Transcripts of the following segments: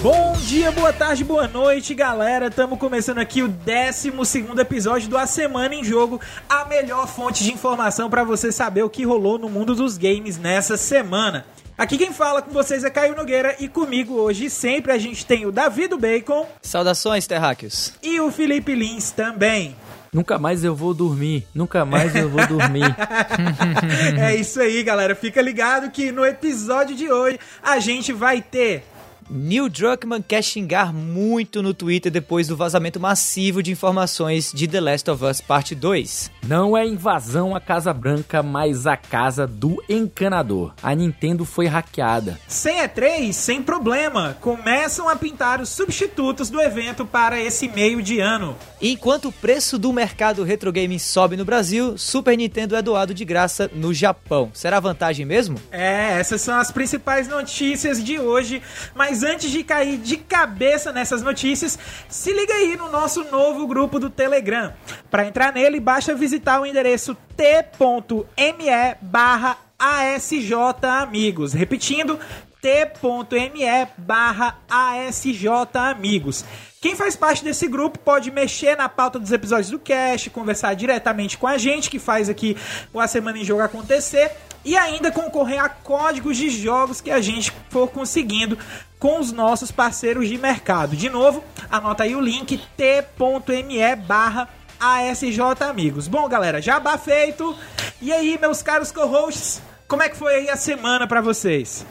Bom dia, boa tarde, boa noite, galera. Estamos começando aqui o 12 episódio do A Semana em Jogo, a melhor fonte de informação para você saber o que rolou no mundo dos games nessa semana. Aqui quem fala com vocês é Caio Nogueira e comigo hoje sempre a gente tem o Davi do Bacon. Saudações, terráqueos. E o Felipe Lins também. Nunca mais eu vou dormir. Nunca mais eu vou dormir. é isso aí, galera. Fica ligado que no episódio de hoje a gente vai ter Neil Druckmann quer xingar muito no Twitter depois do vazamento massivo de informações de The Last of Us Parte 2. Não é invasão à Casa Branca, mas a casa do encanador. A Nintendo foi hackeada. Sem E3, sem problema. Começam a pintar os substitutos do evento para esse meio de ano. Enquanto o preço do mercado retro gaming sobe no Brasil, Super Nintendo é doado de graça no Japão. Será vantagem mesmo? É, essas são as principais notícias de hoje, mas mas antes de cair de cabeça nessas notícias, se liga aí no nosso novo grupo do Telegram. Para entrar nele, basta visitar o endereço t.me barra ASJ Amigos. Repetindo, t.me barra ASJ Amigos. Quem faz parte desse grupo pode mexer na pauta dos episódios do cast, conversar diretamente com a gente, que faz aqui o A Semana em Jogo acontecer, e ainda concorrer a códigos de jogos que a gente for conseguindo com os nossos parceiros de mercado. De novo, anota aí o link t.me barra ASJ Amigos. Bom, galera, jabá feito. E aí, meus caros co-hosts, como é que foi aí a semana para vocês?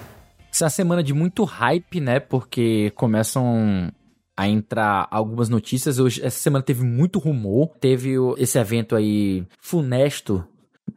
Essa é uma semana de muito hype, né? Porque começam a entrar algumas notícias. Hoje, essa semana teve muito rumor. Teve esse evento aí funesto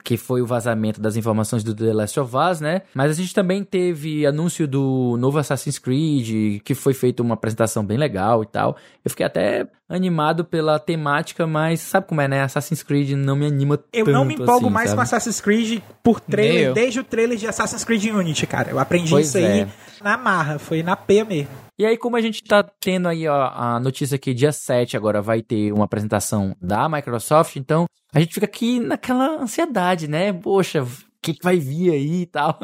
que foi o vazamento das informações do The Last of Us, né? Mas a gente também teve anúncio do novo Assassin's Creed, que foi feita uma apresentação bem legal e tal. Eu fiquei até animado pela temática, mas sabe como é, né? Assassin's Creed não me anima eu tanto Eu não me empolgo assim, mais sabe? com Assassin's Creed por trailer, desde o trailer de Assassin's Creed Unity, cara. Eu aprendi pois isso aí é. na marra, foi na P mesmo. E aí, como a gente tá tendo aí ó, a notícia que dia 7 agora vai ter uma apresentação da Microsoft, então a gente fica aqui naquela ansiedade, né? Poxa, que, que vai vir aí e tal.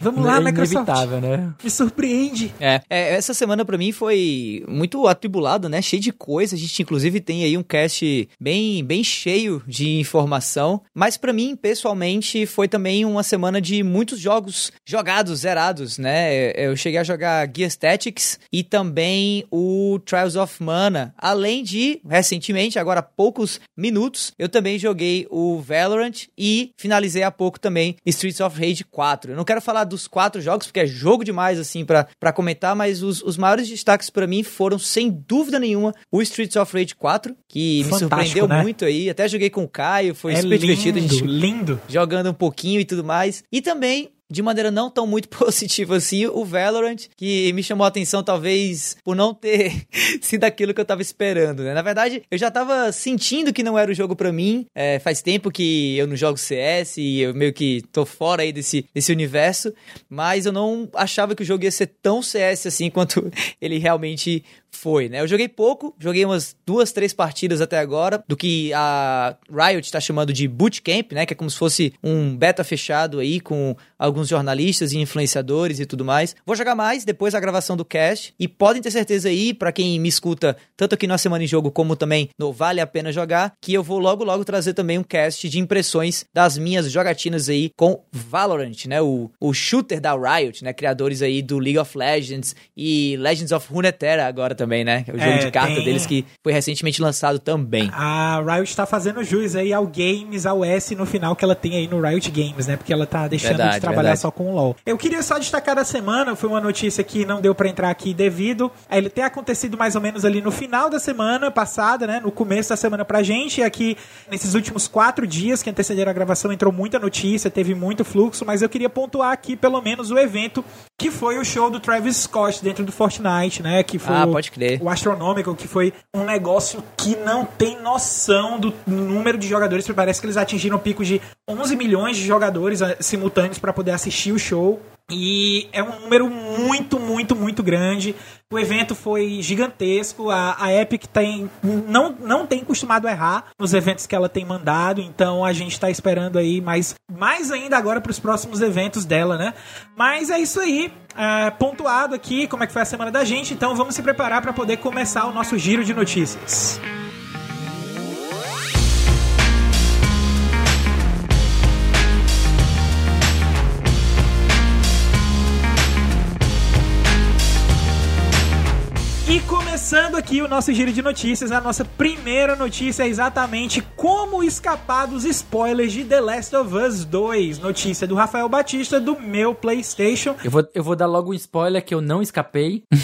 Vamos lá, é Microsoft. né? Me surpreende. É, é essa semana para mim foi muito atribulada, né? Cheio de coisa. A gente inclusive tem aí um cast bem, bem cheio de informação. Mas para mim, pessoalmente, foi também uma semana de muitos jogos jogados, zerados, né? Eu cheguei a jogar Gear Tactics e também o Trials of Mana. Além de, recentemente, agora há poucos minutos, eu também joguei o Valorant e finalizei há pouco também Streets of Rage 4. Eu não quero falar dos quatro jogos, porque é jogo demais, assim, para comentar, mas os, os maiores destaques para mim foram, sem dúvida nenhuma, o Streets of Rage 4, que Fantástico, me surpreendeu né? muito aí. Até joguei com o Caio, foi é super lindo, divertido. A gente lindo. Jogando um pouquinho e tudo mais. E também de maneira não tão muito positiva assim, o Valorant, que me chamou a atenção talvez por não ter sido aquilo que eu tava esperando, né? Na verdade, eu já tava sentindo que não era o jogo para mim. É, faz tempo que eu não jogo CS e eu meio que tô fora aí desse, desse universo, mas eu não achava que o jogo ia ser tão CS assim quanto ele realmente foi, né? Eu joguei pouco, joguei umas duas, três partidas até agora, do que a Riot está chamando de bootcamp, né? Que é como se fosse um beta fechado aí com alguns jornalistas e influenciadores e tudo mais. Vou jogar mais depois da gravação do cast e podem ter certeza aí, para quem me escuta, tanto aqui na Semana em Jogo como também no Vale a Pena Jogar, que eu vou logo logo trazer também um cast de impressões das minhas jogatinas aí com Valorant, né? O, o shooter da Riot, né? Criadores aí do League of Legends e Legends of Runeterra agora também, né? O jogo é, de carta tem... deles que foi recentemente lançado também. A Riot tá fazendo jus aí ao Games, ao S no final que ela tem aí no Riot Games, né? Porque ela tá deixando verdade, de trabalhar verdade. só com o LoL. Eu queria só destacar da semana, foi uma notícia que não deu para entrar aqui devido a ele ter acontecido mais ou menos ali no final da semana passada, né? No começo da semana pra gente. E aqui, nesses últimos quatro dias que antecederam a gravação, entrou muita notícia, teve muito fluxo, mas eu queria pontuar aqui pelo menos o evento que foi o show do Travis Scott dentro do Fortnite, né? Que foi ah, pode crer. o Astronomical, que foi um negócio que não tem noção do número de jogadores. Parece que eles atingiram pico de 11 milhões de jogadores eh, simultâneos para poder assistir o show. E é um número muito, muito, muito grande. O evento foi gigantesco. A, a Epic tem, não, não tem costumado errar nos eventos que ela tem mandado. Então a gente está esperando aí mais, mais ainda agora para os próximos eventos dela, né? Mas é isso aí. É, pontuado aqui como é que foi a semana da gente. Então vamos se preparar para poder começar o nosso giro de notícias. E começando aqui o nosso giro de notícias, a nossa primeira notícia é exatamente como escapar dos spoilers de The Last of Us 2. Notícia do Rafael Batista do meu PlayStation. Eu vou, eu vou dar logo um spoiler que eu não escapei.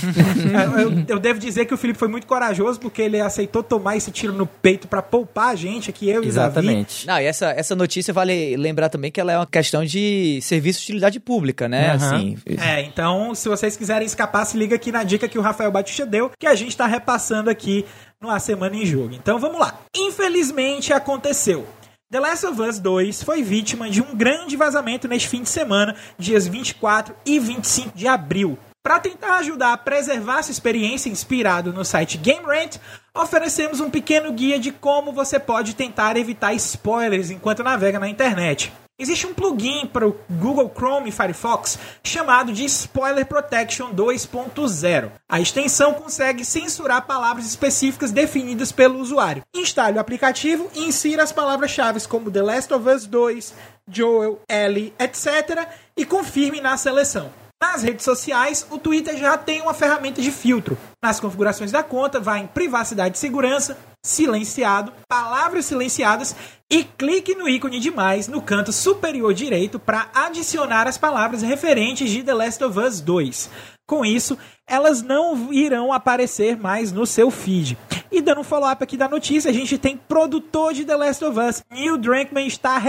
eu, eu, devo dizer que o Felipe foi muito corajoso porque ele aceitou tomar esse tiro no peito para poupar a gente aqui, eu e Exatamente. Não, e essa, essa notícia vale lembrar também que ela é uma questão de serviço de utilidade pública, né? Uhum. Assim, É, então se vocês quiserem escapar, se liga aqui na dica que o Rafael Batista deu que a gente está repassando aqui numa semana em jogo. Então vamos lá. Infelizmente aconteceu. The Last of Us 2 foi vítima de um grande vazamento neste fim de semana, dias 24 e 25 de abril. Para tentar ajudar a preservar sua experiência inspirado no site Game Rant, oferecemos um pequeno guia de como você pode tentar evitar spoilers enquanto navega na internet. Existe um plugin para o Google Chrome e Firefox chamado de Spoiler Protection 2.0. A extensão consegue censurar palavras específicas definidas pelo usuário. Instale o aplicativo e insira as palavras-chave como The Last of Us 2, Joel, Ellie, etc. e confirme na seleção. Nas redes sociais, o Twitter já tem uma ferramenta de filtro. Nas configurações da conta, vai em Privacidade e Segurança, Silenciado, Palavras Silenciadas e clique no ícone de mais no canto superior direito para adicionar as palavras referentes de The Last of Us 2. Com isso, elas não irão aparecer mais no seu feed. E dando um follow-up aqui da notícia, a gente tem produtor de The Last of Us. Neil Druckmann está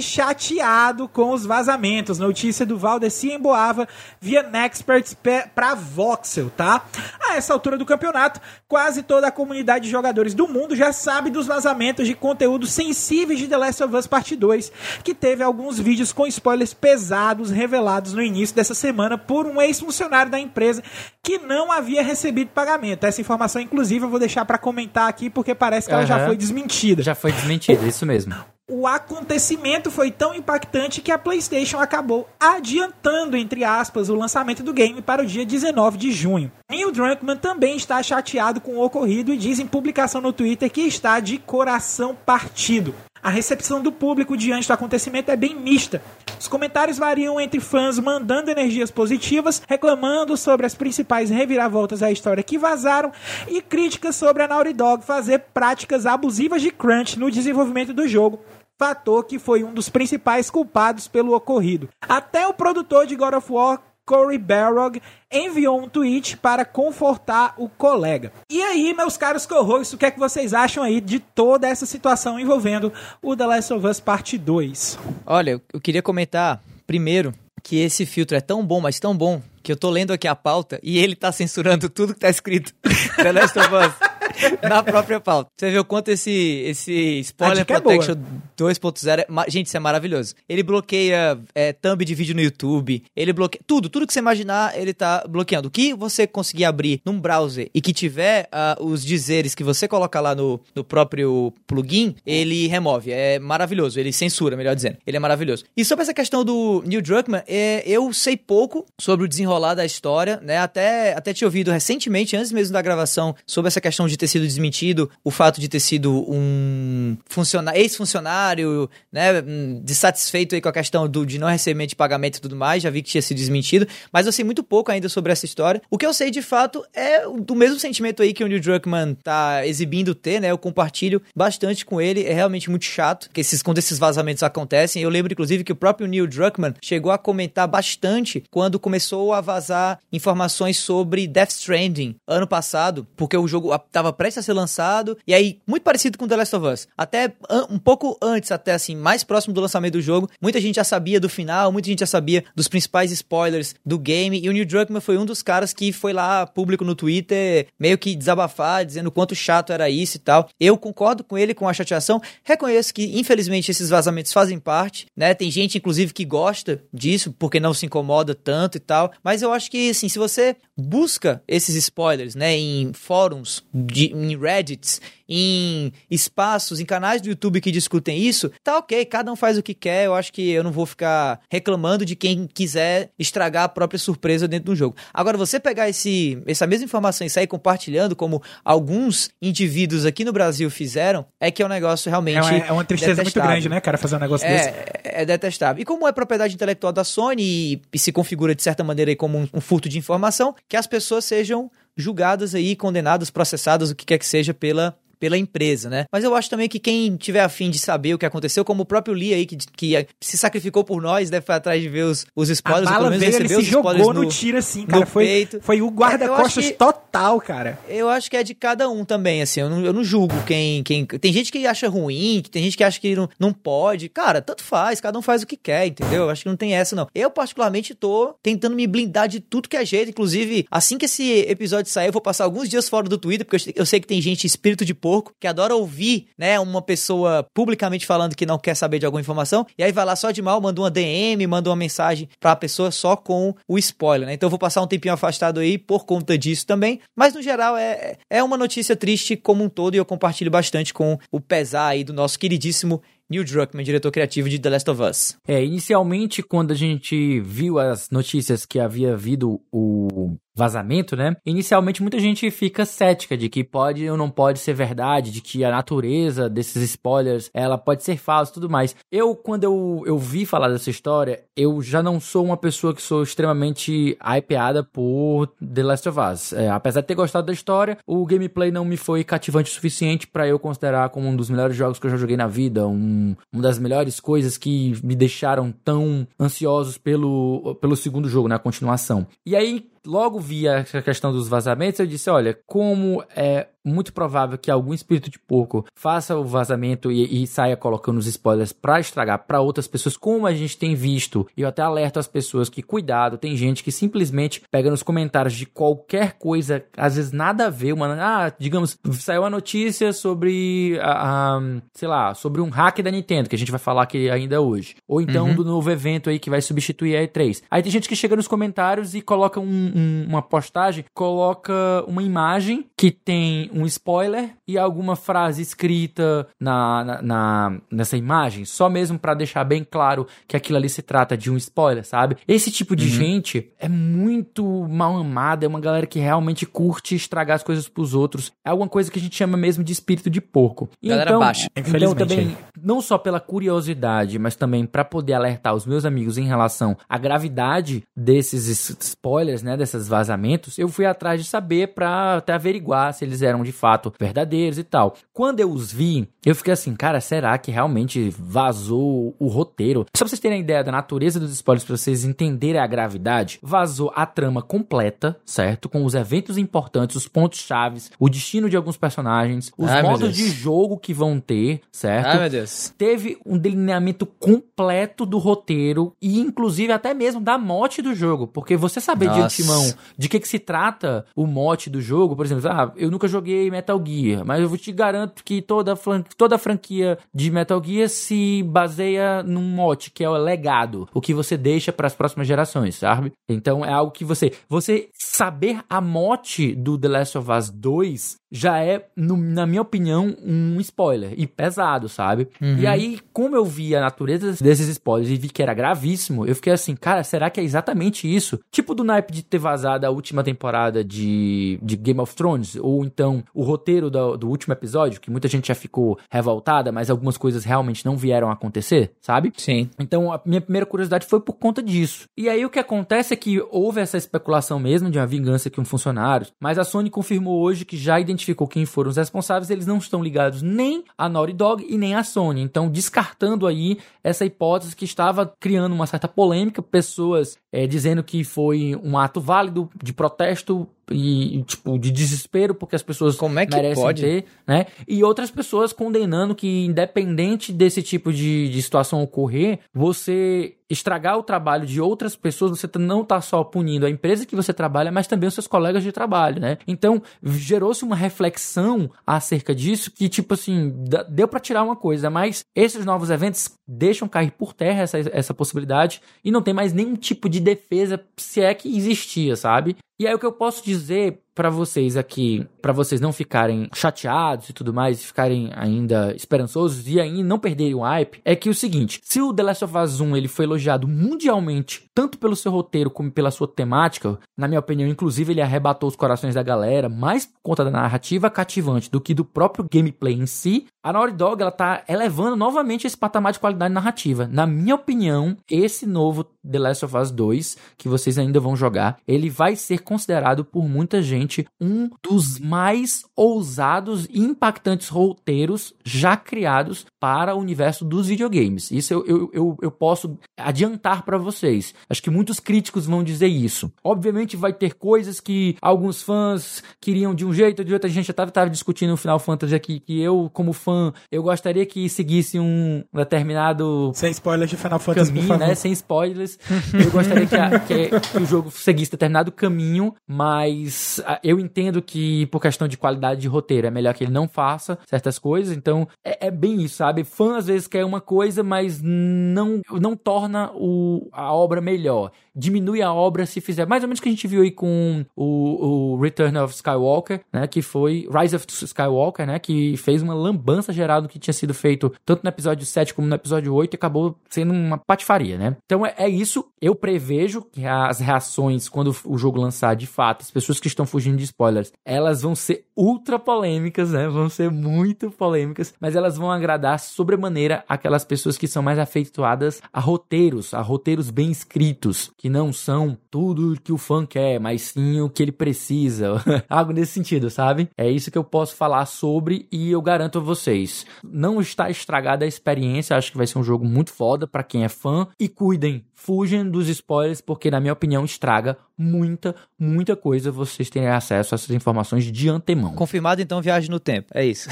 chateado com os vazamentos. Notícia do Valdeci Emboava via Nexperts para Voxel, tá? A essa altura do campeonato, quase toda a comunidade de jogadores do mundo já sabe dos vazamentos de conteúdo sensíveis de The Last of Us Part 2, que teve alguns vídeos com spoilers pesados revelados no início dessa semana por um ex-funcionário da empresa que não havia recebido pagamento. Essa informação, inclusive, eu vou deixar para comentar aqui porque parece que ela já foi desmentida. Já foi desmentida, isso mesmo. O acontecimento foi tão impactante que a PlayStation acabou adiantando, entre aspas, o lançamento do game para o dia 19 de junho. Neil Druckmann também está chateado com o ocorrido e diz em publicação no Twitter que está de coração partido. A recepção do público diante do acontecimento é bem mista. Os comentários variam entre fãs mandando energias positivas, reclamando sobre as principais reviravoltas da história que vazaram, e críticas sobre a Naughty Dog fazer práticas abusivas de crunch no desenvolvimento do jogo, fator que foi um dos principais culpados pelo ocorrido. Até o produtor de God of War Cory Barrog enviou um tweet para confortar o colega. E aí, meus caros co-hosts, o que é que vocês acham aí de toda essa situação envolvendo o The Last of Us Parte 2? Olha, eu queria comentar primeiro que esse filtro é tão bom, mas tão bom, que eu tô lendo aqui a pauta e ele tá censurando tudo que tá escrito The Last of Us. na própria pauta. Você vê o quanto esse, esse Spoiler Protection é 2.0 é, gente, isso é maravilhoso. Ele bloqueia é, thumb de vídeo no YouTube, ele bloqueia tudo, tudo que você imaginar, ele tá bloqueando. O que você conseguir abrir num browser e que tiver uh, os dizeres que você coloca lá no, no próprio plugin, ele remove. É maravilhoso, ele censura, melhor dizendo. Ele é maravilhoso. E sobre essa questão do Neil Druckmann, é, eu sei pouco sobre o desenrolar da história, né? Até, até tinha ouvido recentemente, antes mesmo da gravação, sobre essa questão de ter sido desmentido, o fato de ter sido um funcionário, ex-funcionário, né, dissatisfeito aí com a questão do, de não recebimento de pagamento e tudo mais, já vi que tinha sido desmentido, mas eu sei muito pouco ainda sobre essa história. O que eu sei de fato é do mesmo sentimento aí que o Neil Druckmann tá exibindo ter, né, eu compartilho bastante com ele, é realmente muito chato que esses, quando esses vazamentos acontecem. Eu lembro inclusive que o próprio Neil Druckmann chegou a comentar bastante quando começou a vazar informações sobre Death Stranding ano passado, porque o jogo tava tava prestes a ser lançado, e aí, muito parecido com The Last of Us. Até um pouco antes, até assim, mais próximo do lançamento do jogo, muita gente já sabia do final, muita gente já sabia dos principais spoilers do game, e o Neil Druckmann foi um dos caras que foi lá público no Twitter, meio que desabafar, dizendo quanto chato era isso e tal. Eu concordo com ele com a chateação, reconheço que, infelizmente, esses vazamentos fazem parte, né? Tem gente, inclusive, que gosta disso, porque não se incomoda tanto e tal, mas eu acho que, assim, se você busca esses spoilers, né, em fóruns, de, em Reddits, em espaços, em canais do YouTube que discutem isso, tá ok, cada um faz o que quer. Eu acho que eu não vou ficar reclamando de quem quiser estragar a própria surpresa dentro do jogo. Agora, você pegar esse, essa mesma informação e sair compartilhando, como alguns indivíduos aqui no Brasil fizeram, é que é um negócio realmente. É uma, é uma tristeza muito grande, né, cara, fazer um negócio é, desse. É detestável. E como é propriedade intelectual da Sony e, e se configura de certa maneira como um, um furto de informação, que as pessoas sejam julgadas aí, condenadas, processadas, o que quer que seja pela pela empresa, né? Mas eu acho também que quem tiver afim de saber o que aconteceu, como o próprio Lee aí, que, que se sacrificou por nós, deve foi atrás de ver os, os spoilers, a bala pelo veio, ele se jogou no, no tiro assim, cara. Foi, peito. foi o guarda-costas é, total, cara. Eu acho que é de cada um também, assim. Eu não, eu não julgo quem, quem. Tem gente que acha ruim, tem gente que acha que não, não pode. Cara, tanto faz, cada um faz o que quer, entendeu? Eu acho que não tem essa, não. Eu, particularmente, tô tentando me blindar de tudo que é jeito. Inclusive, assim que esse episódio sair, eu vou passar alguns dias fora do Twitter, porque eu, eu sei que tem gente espírito de porco que adora ouvir, né, uma pessoa publicamente falando que não quer saber de alguma informação, e aí vai lá só de mal, manda uma DM, manda uma mensagem pra pessoa só com o spoiler, né? Então eu vou passar um tempinho afastado aí por conta disso também, mas no geral é, é uma notícia triste como um todo e eu compartilho bastante com o pesar aí do nosso queridíssimo Neil Druckmann, diretor criativo de The Last of Us. É, inicialmente, quando a gente viu as notícias que havia havido o vazamento, né? Inicialmente muita gente fica cética de que pode ou não pode ser verdade, de que a natureza desses spoilers, ela pode ser falsa e tudo mais. Eu, quando eu, eu vi falar dessa história, eu já não sou uma pessoa que sou extremamente hypeada por The Last of Us. É, apesar de ter gostado da história, o gameplay não me foi cativante o suficiente para eu considerar como um dos melhores jogos que eu já joguei na vida, um, uma das melhores coisas que me deixaram tão ansiosos pelo, pelo segundo jogo, na né, continuação. E aí, logo vi a questão dos vazamentos, eu disse, olha, como é muito provável que algum espírito de porco faça o vazamento e, e saia colocando os spoilers para estragar para outras pessoas, como a gente tem visto. E eu até alerto as pessoas que cuidado, tem gente que simplesmente pega nos comentários de qualquer coisa, às vezes nada a ver, uma, ah, digamos, saiu uma notícia sobre a, a, sei lá, sobre um hack da Nintendo, que a gente vai falar aqui ainda hoje. Ou então uhum. do novo evento aí que vai substituir a E3. Aí tem gente que chega nos comentários e coloca um, um, uma postagem, coloca uma imagem que tem um spoiler e alguma frase escrita na, na, na nessa imagem, só mesmo para deixar bem claro que aquilo ali se trata de um spoiler, sabe? Esse tipo de uhum. gente é muito mal amada, é uma galera que realmente curte estragar as coisas pros outros. É alguma coisa que a gente chama mesmo de espírito de porco. Galera então, baixa. Então também, não só pela curiosidade, mas também para poder alertar os meus amigos em relação à gravidade desses spoilers, né, desses vazamentos, eu fui atrás de saber para até averiguar se eles eram de fato verdadeiros e tal. Quando eu os vi, eu fiquei assim, cara, será que realmente vazou o roteiro? Só pra vocês terem a ideia da natureza dos spoilers, pra vocês entenderem a gravidade, vazou a trama completa, certo? Com os eventos importantes, os pontos chaves, o destino de alguns personagens, os Ai, modos de jogo que vão ter, certo? Ai, meu Deus. Teve um delineamento completo do roteiro e inclusive até mesmo da mote do jogo, porque você saber Nossa. de antemão de que que se trata o mote do jogo, por exemplo, ah, eu nunca joguei Metal Gear, mas eu te garanto que toda, toda franquia de Metal Gear se baseia num mote, que é o legado, o que você deixa para as próximas gerações, sabe? Então é algo que você. Você saber a mote do The Last of Us 2 já é, no, na minha opinião, um spoiler. E pesado, sabe? Uhum. E aí, como eu vi a natureza desses spoilers e vi que era gravíssimo, eu fiquei assim, cara, será que é exatamente isso? Tipo do naipe de ter vazado a última temporada de, de Game of Thrones, ou então o roteiro do, do último episódio, que muita gente já ficou revoltada, mas algumas coisas realmente não vieram a acontecer, sabe? Sim. Então, a minha primeira curiosidade foi por conta disso. E aí, o que acontece é que houve essa especulação mesmo de uma vingança que um funcionário, mas a Sony confirmou hoje que já identificou quem foram os responsáveis, eles não estão ligados nem a Naughty Dog e nem a Sony. Então, descartando aí essa hipótese que estava criando uma certa polêmica, pessoas é, dizendo que foi um ato válido de protesto e, tipo, de desespero porque as pessoas Como é que merecem pode? ter, né? E outras pessoas condenando que, independente desse tipo de, de situação ocorrer, você estragar o trabalho de outras pessoas, você não tá só punindo a empresa que você trabalha, mas também os seus colegas de trabalho, né? Então, gerou-se uma reflexão acerca disso que, tipo assim, deu pra tirar uma coisa, mas esses novos eventos deixam cair por terra essa, essa possibilidade e não tem mais nenhum tipo de defesa, se é que existia, sabe? E aí o que eu posso dizer pra vocês aqui, pra vocês não ficarem chateados e tudo mais, e ficarem ainda esperançosos e ainda não perderem o hype, é que o seguinte, se o The Last of Us 1 ele foi elogiado mundialmente, tanto pelo seu roteiro como pela sua temática, na minha opinião, inclusive ele arrebatou os corações da galera, mais por conta da narrativa cativante do que do próprio gameplay em si, a Naughty Dog ela tá elevando novamente esse patamar de qualidade narrativa. Na minha opinião, esse novo The Last of Us 2, que vocês ainda vão jogar, ele vai ser considerado por muita gente um dos mais ousados e impactantes roteiros já criados para o universo dos videogames. Isso eu, eu, eu, eu posso adiantar para vocês. Acho que muitos críticos vão dizer isso. Obviamente vai ter coisas que alguns fãs queriam de um jeito ou de outro. A gente já estava discutindo no Final Fantasy aqui que eu, como fã, eu gostaria que seguisse um determinado Sem spoilers de Final Fantasy, caminho, né? Sem spoilers. Eu gostaria que, a- que- que o jogo seguisse determinado caminho, mas ah, eu entendo que, por questão de qualidade de roteiro, é melhor que ele não faça certas coisas. Então, é, é bem isso, sabe? Fã às vezes quer uma coisa, mas não, não torna o, a obra melhor. Diminui a obra se fizer. Mais ou menos o que a gente viu aí com o, o Return of Skywalker, né? Que foi Rise of Skywalker, né? Que fez uma lambança geral do que tinha sido feito tanto no episódio 7 como no episódio 8 e acabou sendo uma patifaria, né? Então é, é isso. Eu prevejo que as reações quando o jogo lançar de fato, as pessoas que estão fugindo de spoilers, elas vão ser ultra polêmicas, né? Vão ser muito polêmicas, mas elas vão agradar sobremaneira aquelas pessoas que são mais afeituadas a roteiros, a roteiros bem escritos, que não são tudo que o fã quer, mas sim o que ele precisa. Algo nesse sentido, sabe? É isso que eu posso falar sobre e eu garanto a vocês, não está estragada a experiência, acho que vai ser um jogo muito foda pra quem é fã e cuidem, fugem dos spoilers porque na minha opinião estraga muita, muita coisa vocês terem acesso a essas informações de antemão. Confirmado, então, viagem no tempo. É isso.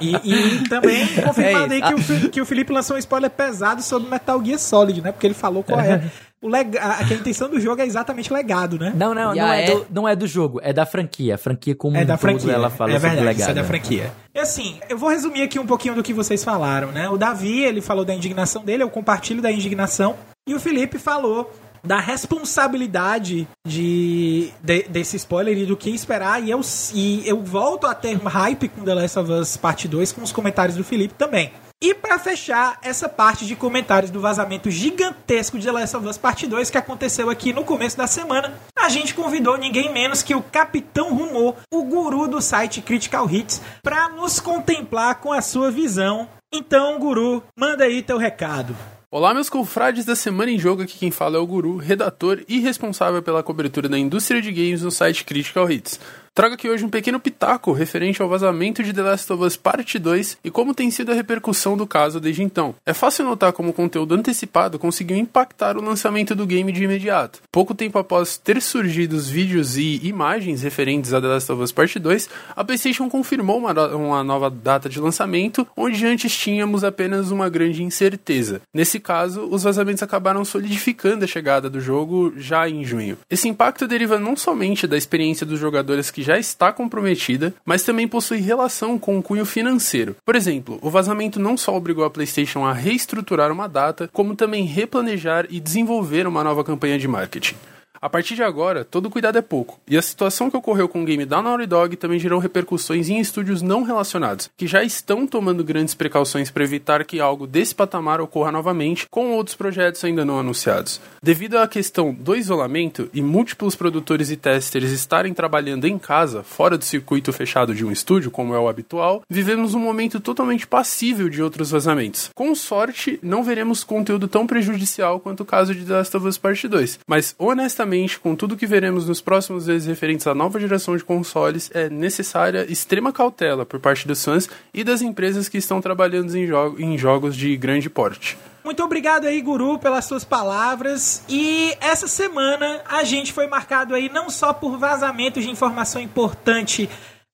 E, e também confirmado É aí que o, que o Felipe lançou um spoiler pesado sobre Metal Gear Solid, né? Porque ele falou qual é. O lega a, a intenção do jogo é exatamente legado, né? Não, não, não é, é- do, não é do jogo, é da franquia. A franquia como É um da todo, franquia. ela fala é sobre verdade, isso é legado. da franquia. E assim, eu vou resumir aqui um pouquinho do que vocês falaram, né? O Davi, ele falou da indignação dele, eu compartilho da indignação. E o Felipe falou da responsabilidade de, de- desse spoiler e do que esperar. E eu, e eu volto a ter hype com The Last of Us Parte 2 com os comentários do Felipe também. E pra fechar essa parte de comentários do vazamento gigantesco de The Last of Us Parte 2 que aconteceu aqui no começo da semana, a gente convidou ninguém menos que o Capitão Rumor, o guru do site Critical Hits, pra nos contemplar com a sua visão. Então, guru, manda aí teu recado. Olá, meus confrades da Semana em Jogo, aqui quem fala é o Guru, redator e responsável pela cobertura da indústria de games no site Critical Hits. Trago aqui hoje um pequeno pitaco referente ao vazamento de The Last of Us Parte 2 e como tem sido a repercussão do caso desde então. É fácil notar como o conteúdo antecipado conseguiu impactar o lançamento do game de imediato. Pouco tempo após ter surgido os vídeos e imagens referentes a The Last of Us Parte 2, a PlayStation confirmou uma, uma nova data de lançamento, onde antes tínhamos apenas uma grande incerteza. Nesse caso, os vazamentos acabaram solidificando a chegada do jogo já em junho. Esse impacto deriva não somente da experiência dos jogadores que já está comprometida, mas também possui relação com o cunho financeiro. Por exemplo, o vazamento não só obrigou a PlayStation a reestruturar uma data, como também replanejar e desenvolver uma nova campanha de marketing. A partir de agora, todo cuidado é pouco, e a situação que ocorreu com o game da Naughty Dog também gerou repercussões em estúdios não relacionados, que já estão tomando grandes precauções para evitar que algo desse patamar ocorra novamente com outros projetos ainda não anunciados. Devido à questão do isolamento e múltiplos produtores e testers estarem trabalhando em casa, fora do circuito fechado de um estúdio, como é o habitual, vivemos um momento totalmente passível de outros vazamentos. Com sorte, não veremos conteúdo tão prejudicial quanto o caso de The Last of Us Part 2, mas honestamente, com tudo que veremos nos próximos meses referentes à nova geração de consoles, é necessária extrema cautela por parte dos fãs e das empresas que estão trabalhando em, em jogos de grande porte. Muito obrigado aí, Guru, pelas suas palavras. E essa semana a gente foi marcado aí não só por vazamentos de informação importante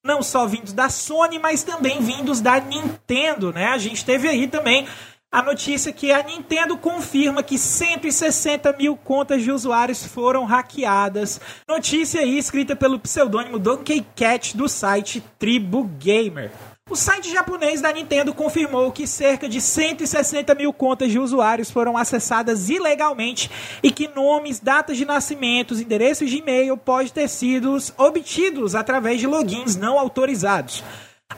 não só vindos da Sony, mas também vindos da Nintendo, né? A gente teve aí também a notícia que a Nintendo confirma que 160 mil contas de usuários foram hackeadas. Notícia aí escrita pelo pseudônimo Donkey Cat do site Tribu Gamer. O site japonês da Nintendo confirmou que cerca de 160 mil contas de usuários foram acessadas ilegalmente e que nomes, datas de nascimentos, endereços de e-mail podem ter sido obtidos através de logins não autorizados.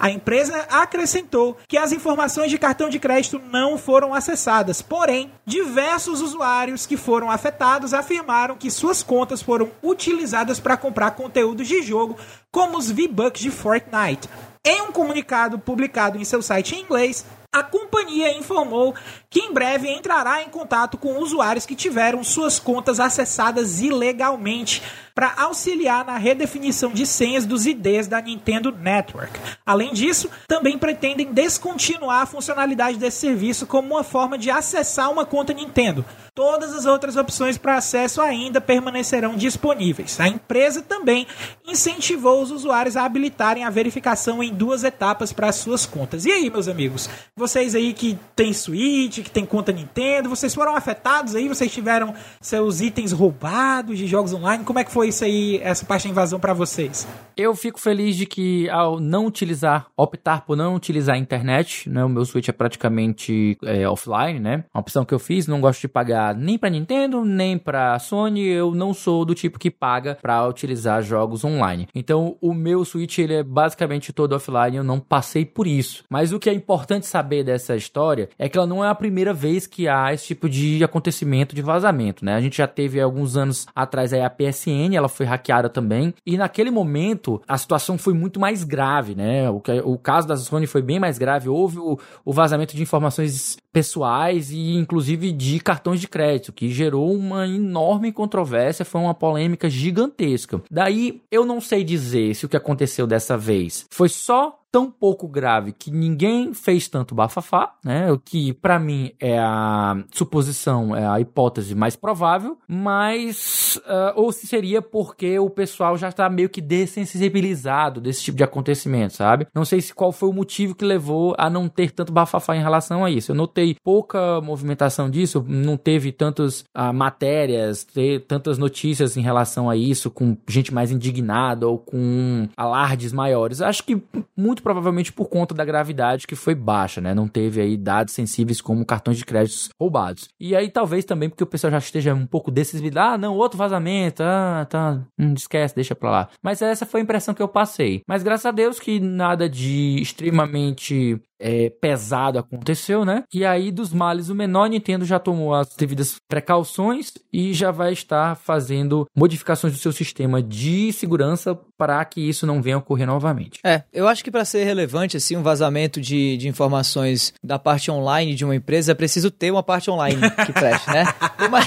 A empresa acrescentou que as informações de cartão de crédito não foram acessadas, porém, diversos usuários que foram afetados afirmaram que suas contas foram utilizadas para comprar conteúdos de jogo, como os V-Bucks de Fortnite. Em um comunicado publicado em seu site em inglês, a companhia informou que em breve entrará em contato com usuários que tiveram suas contas acessadas ilegalmente para auxiliar na redefinição de senhas dos IDs da Nintendo Network. Além disso, também pretendem descontinuar a funcionalidade desse serviço como uma forma de acessar uma conta Nintendo. Todas as outras opções para acesso ainda permanecerão disponíveis. A empresa também incentivou os usuários a habilitarem a verificação em duas etapas para suas contas. E aí, meus amigos, vocês aí que têm Switch, que têm conta Nintendo, vocês foram afetados aí? Vocês tiveram seus itens roubados de jogos online? Como é que foi isso aí, essa parte da invasão para vocês? Eu fico feliz de que ao não utilizar, optar por não utilizar a internet, né? O meu Switch é praticamente é, offline, né? Uma opção que eu fiz, não gosto de pagar nem para Nintendo, nem para Sony, eu não sou do tipo que paga para utilizar jogos online. Então, o meu Switch ele é basicamente todo offline, eu não passei por isso. Mas o que é importante saber dessa história é que ela não é a primeira vez que há esse tipo de acontecimento de vazamento, né? A gente já teve alguns anos atrás aí a PSN, ela foi hackeada também. E naquele momento, a situação foi muito mais grave, né? O, o caso da Sony foi bem mais grave. Houve o, o vazamento de informações pessoais e inclusive de cartões de crédito, que gerou uma enorme controvérsia, foi uma polêmica gigantesca. Daí eu não sei dizer se o que aconteceu dessa vez foi só tão pouco grave que ninguém fez tanto bafafá, né? O que para mim é a suposição, é a hipótese mais provável, mas uh, ou se seria porque o pessoal já tá meio que dessensibilizado desse tipo de acontecimento, sabe? Não sei se qual foi o motivo que levou a não ter tanto bafafá em relação a isso. Eu notei pouca movimentação disso, não teve tantas uh, matérias, ter tantas notícias em relação a isso, com gente mais indignada ou com alardes maiores. Acho que muito muito provavelmente por conta da gravidade que foi baixa, né? Não teve aí dados sensíveis como cartões de créditos roubados. E aí talvez também porque o pessoal já esteja um pouco decidido, ah, não, outro vazamento, ah, tá, hum, esquece, deixa pra lá. Mas essa foi a impressão que eu passei. Mas graças a Deus que nada de extremamente é, pesado aconteceu, né? E aí, dos males, o menor Nintendo já tomou as devidas precauções e já vai estar fazendo modificações do seu sistema de segurança para que isso não venha a ocorrer novamente. É, eu acho que para ser relevante, assim, um vazamento de, de informações da parte online de uma empresa, é preciso ter uma parte online que preste, né? Como a,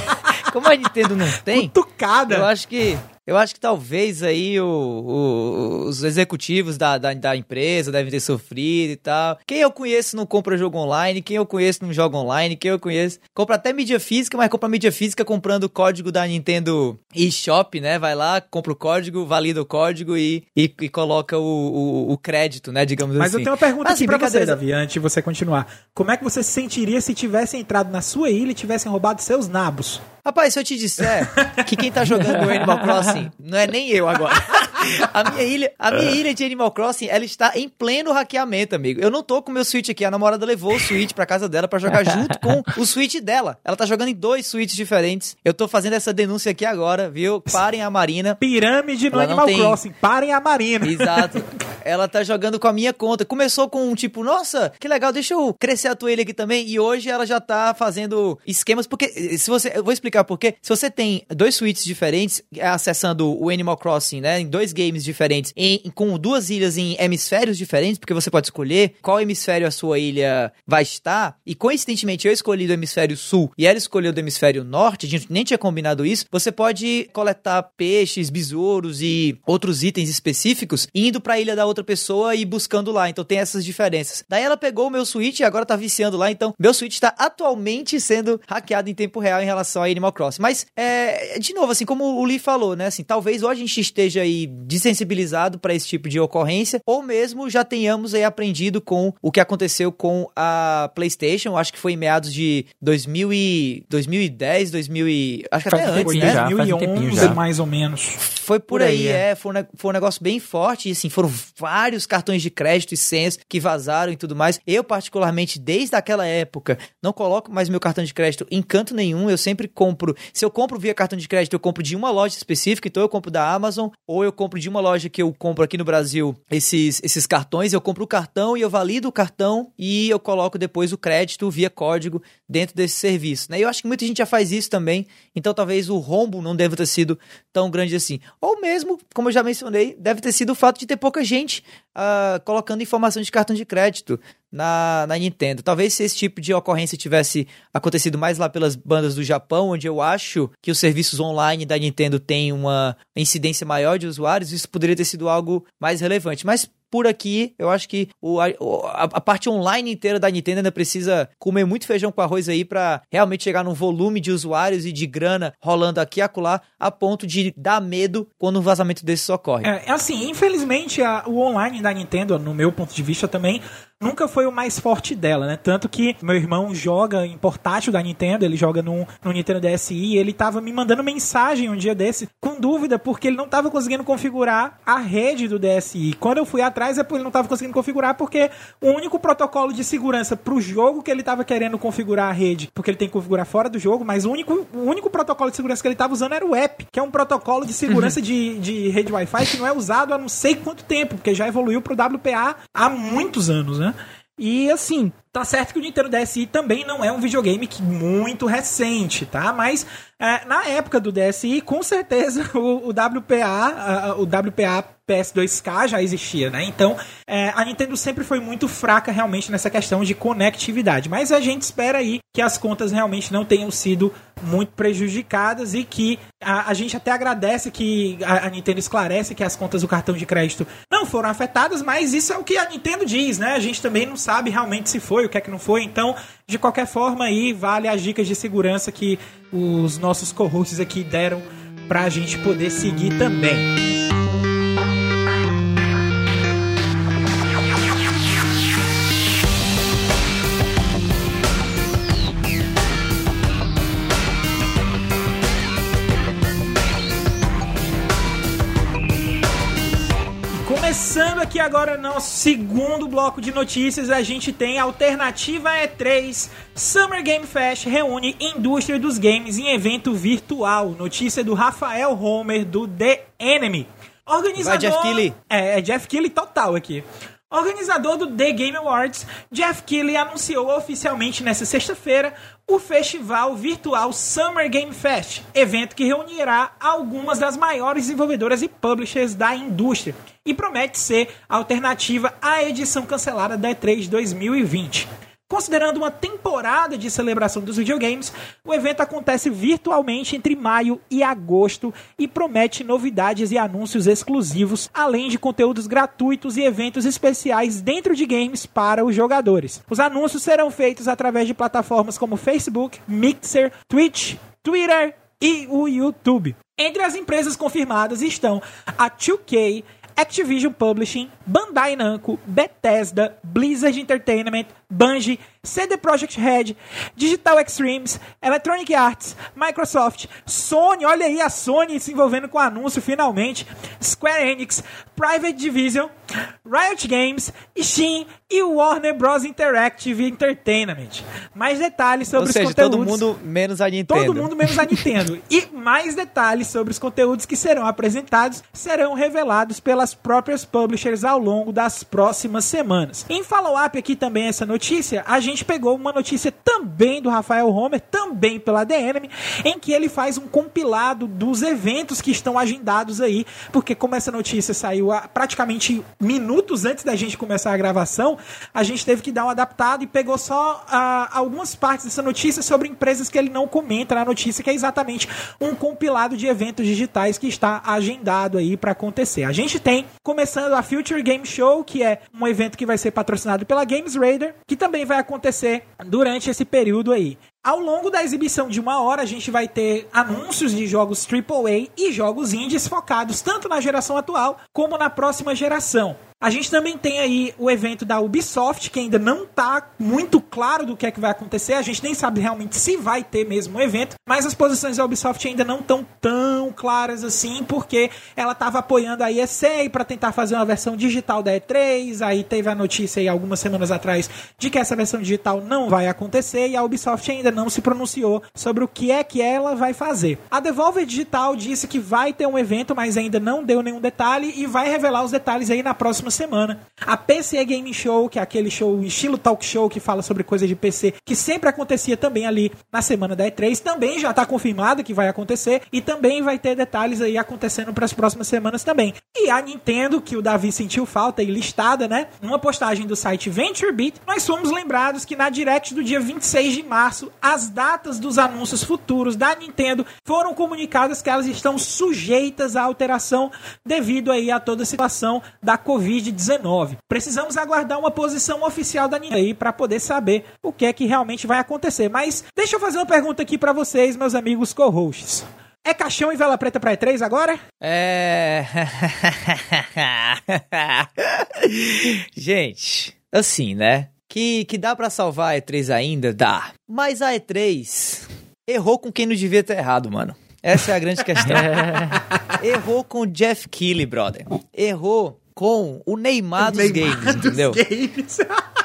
como a Nintendo não tem, Cutucada. eu acho que eu acho que talvez aí o, o, os executivos da, da, da, empresa devem ter sofrido e tal. Quem eu conheço não compra jogo online, quem eu conheço não joga online, quem eu conheço compra até mídia física, mas compra mídia física comprando o código da Nintendo eShop, né? Vai lá, compra o código, valida o código e, e, e coloca o, o, o, crédito, né? Digamos mas assim. Mas eu tenho uma pergunta assim, aqui pra você, Davi, antes de você continuar. Como é que você se sentiria se tivessem entrado na sua ilha e tivessem roubado seus nabos? Rapaz, se eu te disser que quem tá jogando Animal Crossing não é nem eu agora. A minha ilha, a minha ilha de Animal Crossing, ela está em pleno hackeamento, amigo. Eu não tô com meu Switch aqui, a namorada levou o Switch pra casa dela para jogar junto com o Switch dela. Ela tá jogando em dois Switches diferentes. Eu tô fazendo essa denúncia aqui agora, viu? Parem a Marina. Pirâmide no ela Animal tem... Crossing, parem a Marina. Exato. Ela tá jogando com a minha conta. Começou com um tipo, nossa, que legal, deixa eu crescer a tua ilha aqui também. E hoje ela já tá fazendo esquemas, porque se você, eu vou explicar por quê. Se você tem dois Switches diferentes acessando o Animal Crossing, né, em dois dois games diferentes em, com duas ilhas em hemisférios diferentes, porque você pode escolher qual hemisfério a sua ilha vai estar. E coincidentemente eu escolhi do hemisfério sul e ela escolheu do hemisfério norte, a gente nem tinha combinado isso. Você pode coletar peixes, besouros e outros itens específicos indo para a ilha da outra pessoa e buscando lá. Então tem essas diferenças. Daí ela pegou o meu Switch e agora tá viciando lá. Então meu Switch está atualmente sendo hackeado em tempo real em relação a Animal Crossing. Mas é, de novo, assim como o Lee falou, né? Assim, talvez ou a gente esteja aí desensibilizado para esse tipo de ocorrência, ou mesmo já tenhamos aí aprendido com o que aconteceu com a PlayStation. Acho que foi em meados de 2000 e 2010, 2000 e acho que faz até antes, um né? já, faz um 2011, tempinho já. mais ou menos. Foi por, Por aí, aí, é. Foi, um, foi um negócio bem forte. E, assim, foram vários cartões de crédito e senhas que vazaram e tudo mais. Eu, particularmente, desde aquela época, não coloco mais meu cartão de crédito em canto nenhum. Eu sempre compro. Se eu compro via cartão de crédito, eu compro de uma loja específica. Então, eu compro da Amazon. Ou eu compro de uma loja que eu compro aqui no Brasil esses, esses cartões. Eu compro o cartão e eu valido o cartão. E eu coloco depois o crédito via código dentro desse serviço. Né? Eu acho que muita gente já faz isso também. Então, talvez o rombo não deva ter sido tão grande assim. Ou mesmo, como eu já mencionei, deve ter sido o fato de ter pouca gente ah, colocando informação de cartão de crédito na, na Nintendo. Talvez se esse tipo de ocorrência tivesse acontecido mais lá pelas bandas do Japão, onde eu acho que os serviços online da Nintendo têm uma incidência maior de usuários, isso poderia ter sido algo mais relevante. Mas por aqui, eu acho que o, a, a- parte online inteira da Nintendo ainda precisa comer muito feijão com arroz aí pra realmente chegar num volume de usuários e de grana rolando aqui e acolá, a ponto de dar medo quando um vazamento desses ocorre. É, assim, infelizmente a- o online da Nintendo, no meu ponto de vista também, nunca foi o mais forte dela, né? Tanto que meu irmão joga em portátil da Nintendo, ele joga no, no Nintendo DSi, e ele tava me mandando mensagem um dia desse, com dúvida, porque ele não tava conseguindo configurar a rede do DSi. Quando eu fui atrás é porque ele não tava conseguindo configurar, porque o único protocolo de segurança pro jogo que ele tava querendo configurar a rede, porque ele tem que configurar fora do jogo, mas o único, o único protocolo de segurança que ele tava usando era o app, que é um protocolo de segurança de, de rede Wi-Fi que não é usado há não sei quanto tempo, porque já evoluiu pro WPA há muitos anos, né? E assim, tá certo que o Nintendo DSi também não é um videogame que muito recente, tá? Mas é, na época do DSi, com certeza o, o WPA, o WPA PS2K já existia, né? Então é, a Nintendo sempre foi muito fraca realmente nessa questão de conectividade. Mas a gente espera aí que as contas realmente não tenham sido muito prejudicadas e que a, a gente até agradece que a, a Nintendo esclarece que as contas do cartão de crédito não foram afetadas, mas isso é o que a Nintendo diz, né? A gente também não sabe realmente se foi, o que é que não foi. Então, de qualquer forma aí, vale as dicas de segurança que os nossos co-hosts aqui deram pra gente poder seguir também. Começando aqui agora nosso segundo bloco de notícias, a gente tem Alternativa E3 Summer Game Fest reúne indústria dos games em evento virtual. Notícia do Rafael Homer do The Enemy. Organizador... Vai, Jeff Keighley. É, é Jeff Keighley total aqui. Organizador do The Game Awards, Jeff Keighley anunciou oficialmente nesta sexta-feira o festival virtual Summer Game Fest, evento que reunirá algumas das maiores desenvolvedoras e publishers da indústria e promete ser a alternativa à edição cancelada da E3 2020. Considerando uma temporada de celebração dos videogames, o evento acontece virtualmente entre maio e agosto e promete novidades e anúncios exclusivos, além de conteúdos gratuitos e eventos especiais dentro de games para os jogadores. Os anúncios serão feitos através de plataformas como Facebook, Mixer, Twitch, Twitter e o YouTube. Entre as empresas confirmadas estão a 2K, Activision Publishing, Bandai Namco, Bethesda, Blizzard Entertainment, Bungie, CD Projekt Red, Digital Extremes, Electronic Arts, Microsoft, Sony, olha aí a Sony se envolvendo com o anúncio finalmente, Square Enix, Private Division, Riot Games, Steam e Warner Bros. Interactive Entertainment. Mais detalhes sobre Ou os seja, conteúdos. todo mundo menos a Nintendo. Todo mundo menos a Nintendo. e mais detalhes sobre os conteúdos que serão apresentados serão revelados pelas próprias publishers ao longo das próximas semanas. Em follow-up aqui também essa notícia, a gente pegou uma notícia também do Rafael Homer, também pela DNM, em que ele faz um compilado dos eventos que estão agendados aí, porque como essa notícia saiu há praticamente minutos antes da gente começar a gravação, a gente teve que dar uma adaptada e pegou só uh, algumas partes dessa notícia sobre empresas que ele não comenta na notícia, que é exatamente um compilado de eventos digitais que está agendado aí para acontecer. A gente tem começando a Future Game Show, que é um evento que vai ser patrocinado pela Games Raider, que também vai acontecer durante esse período aí. Ao longo da exibição de uma hora, a gente vai ter anúncios de jogos AAA e jogos indies focados tanto na geração atual como na próxima geração. A gente também tem aí o evento da Ubisoft, que ainda não está muito claro do que é que vai acontecer. A gente nem sabe realmente se vai ter mesmo o evento, mas as posições da Ubisoft ainda não estão tão claras assim, porque ela estava apoiando a ESA para tentar fazer uma versão digital da E3. Aí teve a notícia aí algumas semanas atrás de que essa versão digital não vai acontecer e a Ubisoft ainda não se pronunciou sobre o que é que ela vai fazer. A Devolver Digital disse que vai ter um evento, mas ainda não deu nenhum detalhe e vai revelar os detalhes aí na próxima semana. A PC Game Show, que é aquele show estilo talk show que fala sobre coisas de PC, que sempre acontecia também ali na semana da E3, também já está confirmado que vai acontecer e também vai ter detalhes aí acontecendo para as próximas semanas também. E a Nintendo, que o Davi sentiu falta e listada, né? Numa postagem do site VentureBeat, nós fomos lembrados que na Direct do dia 26 de março, as datas dos anúncios futuros da Nintendo foram comunicadas que elas estão sujeitas à alteração devido aí a toda a situação da Covid Covid-19. Precisamos aguardar uma posição oficial da Nintendo aí para poder saber o que é que realmente vai acontecer. Mas deixa eu fazer uma pergunta aqui para vocês, meus amigos co-hosts. É caixão e vela preta pra E3 agora? É. Gente, assim, né? Que, que dá para salvar a E3 ainda? Dá. Mas a E3 errou com quem não devia ter errado, mano. Essa é a grande questão. Errou com o Jeff Keighley, brother. Errou com o Neymar dos Neymar games, dos entendeu? Games.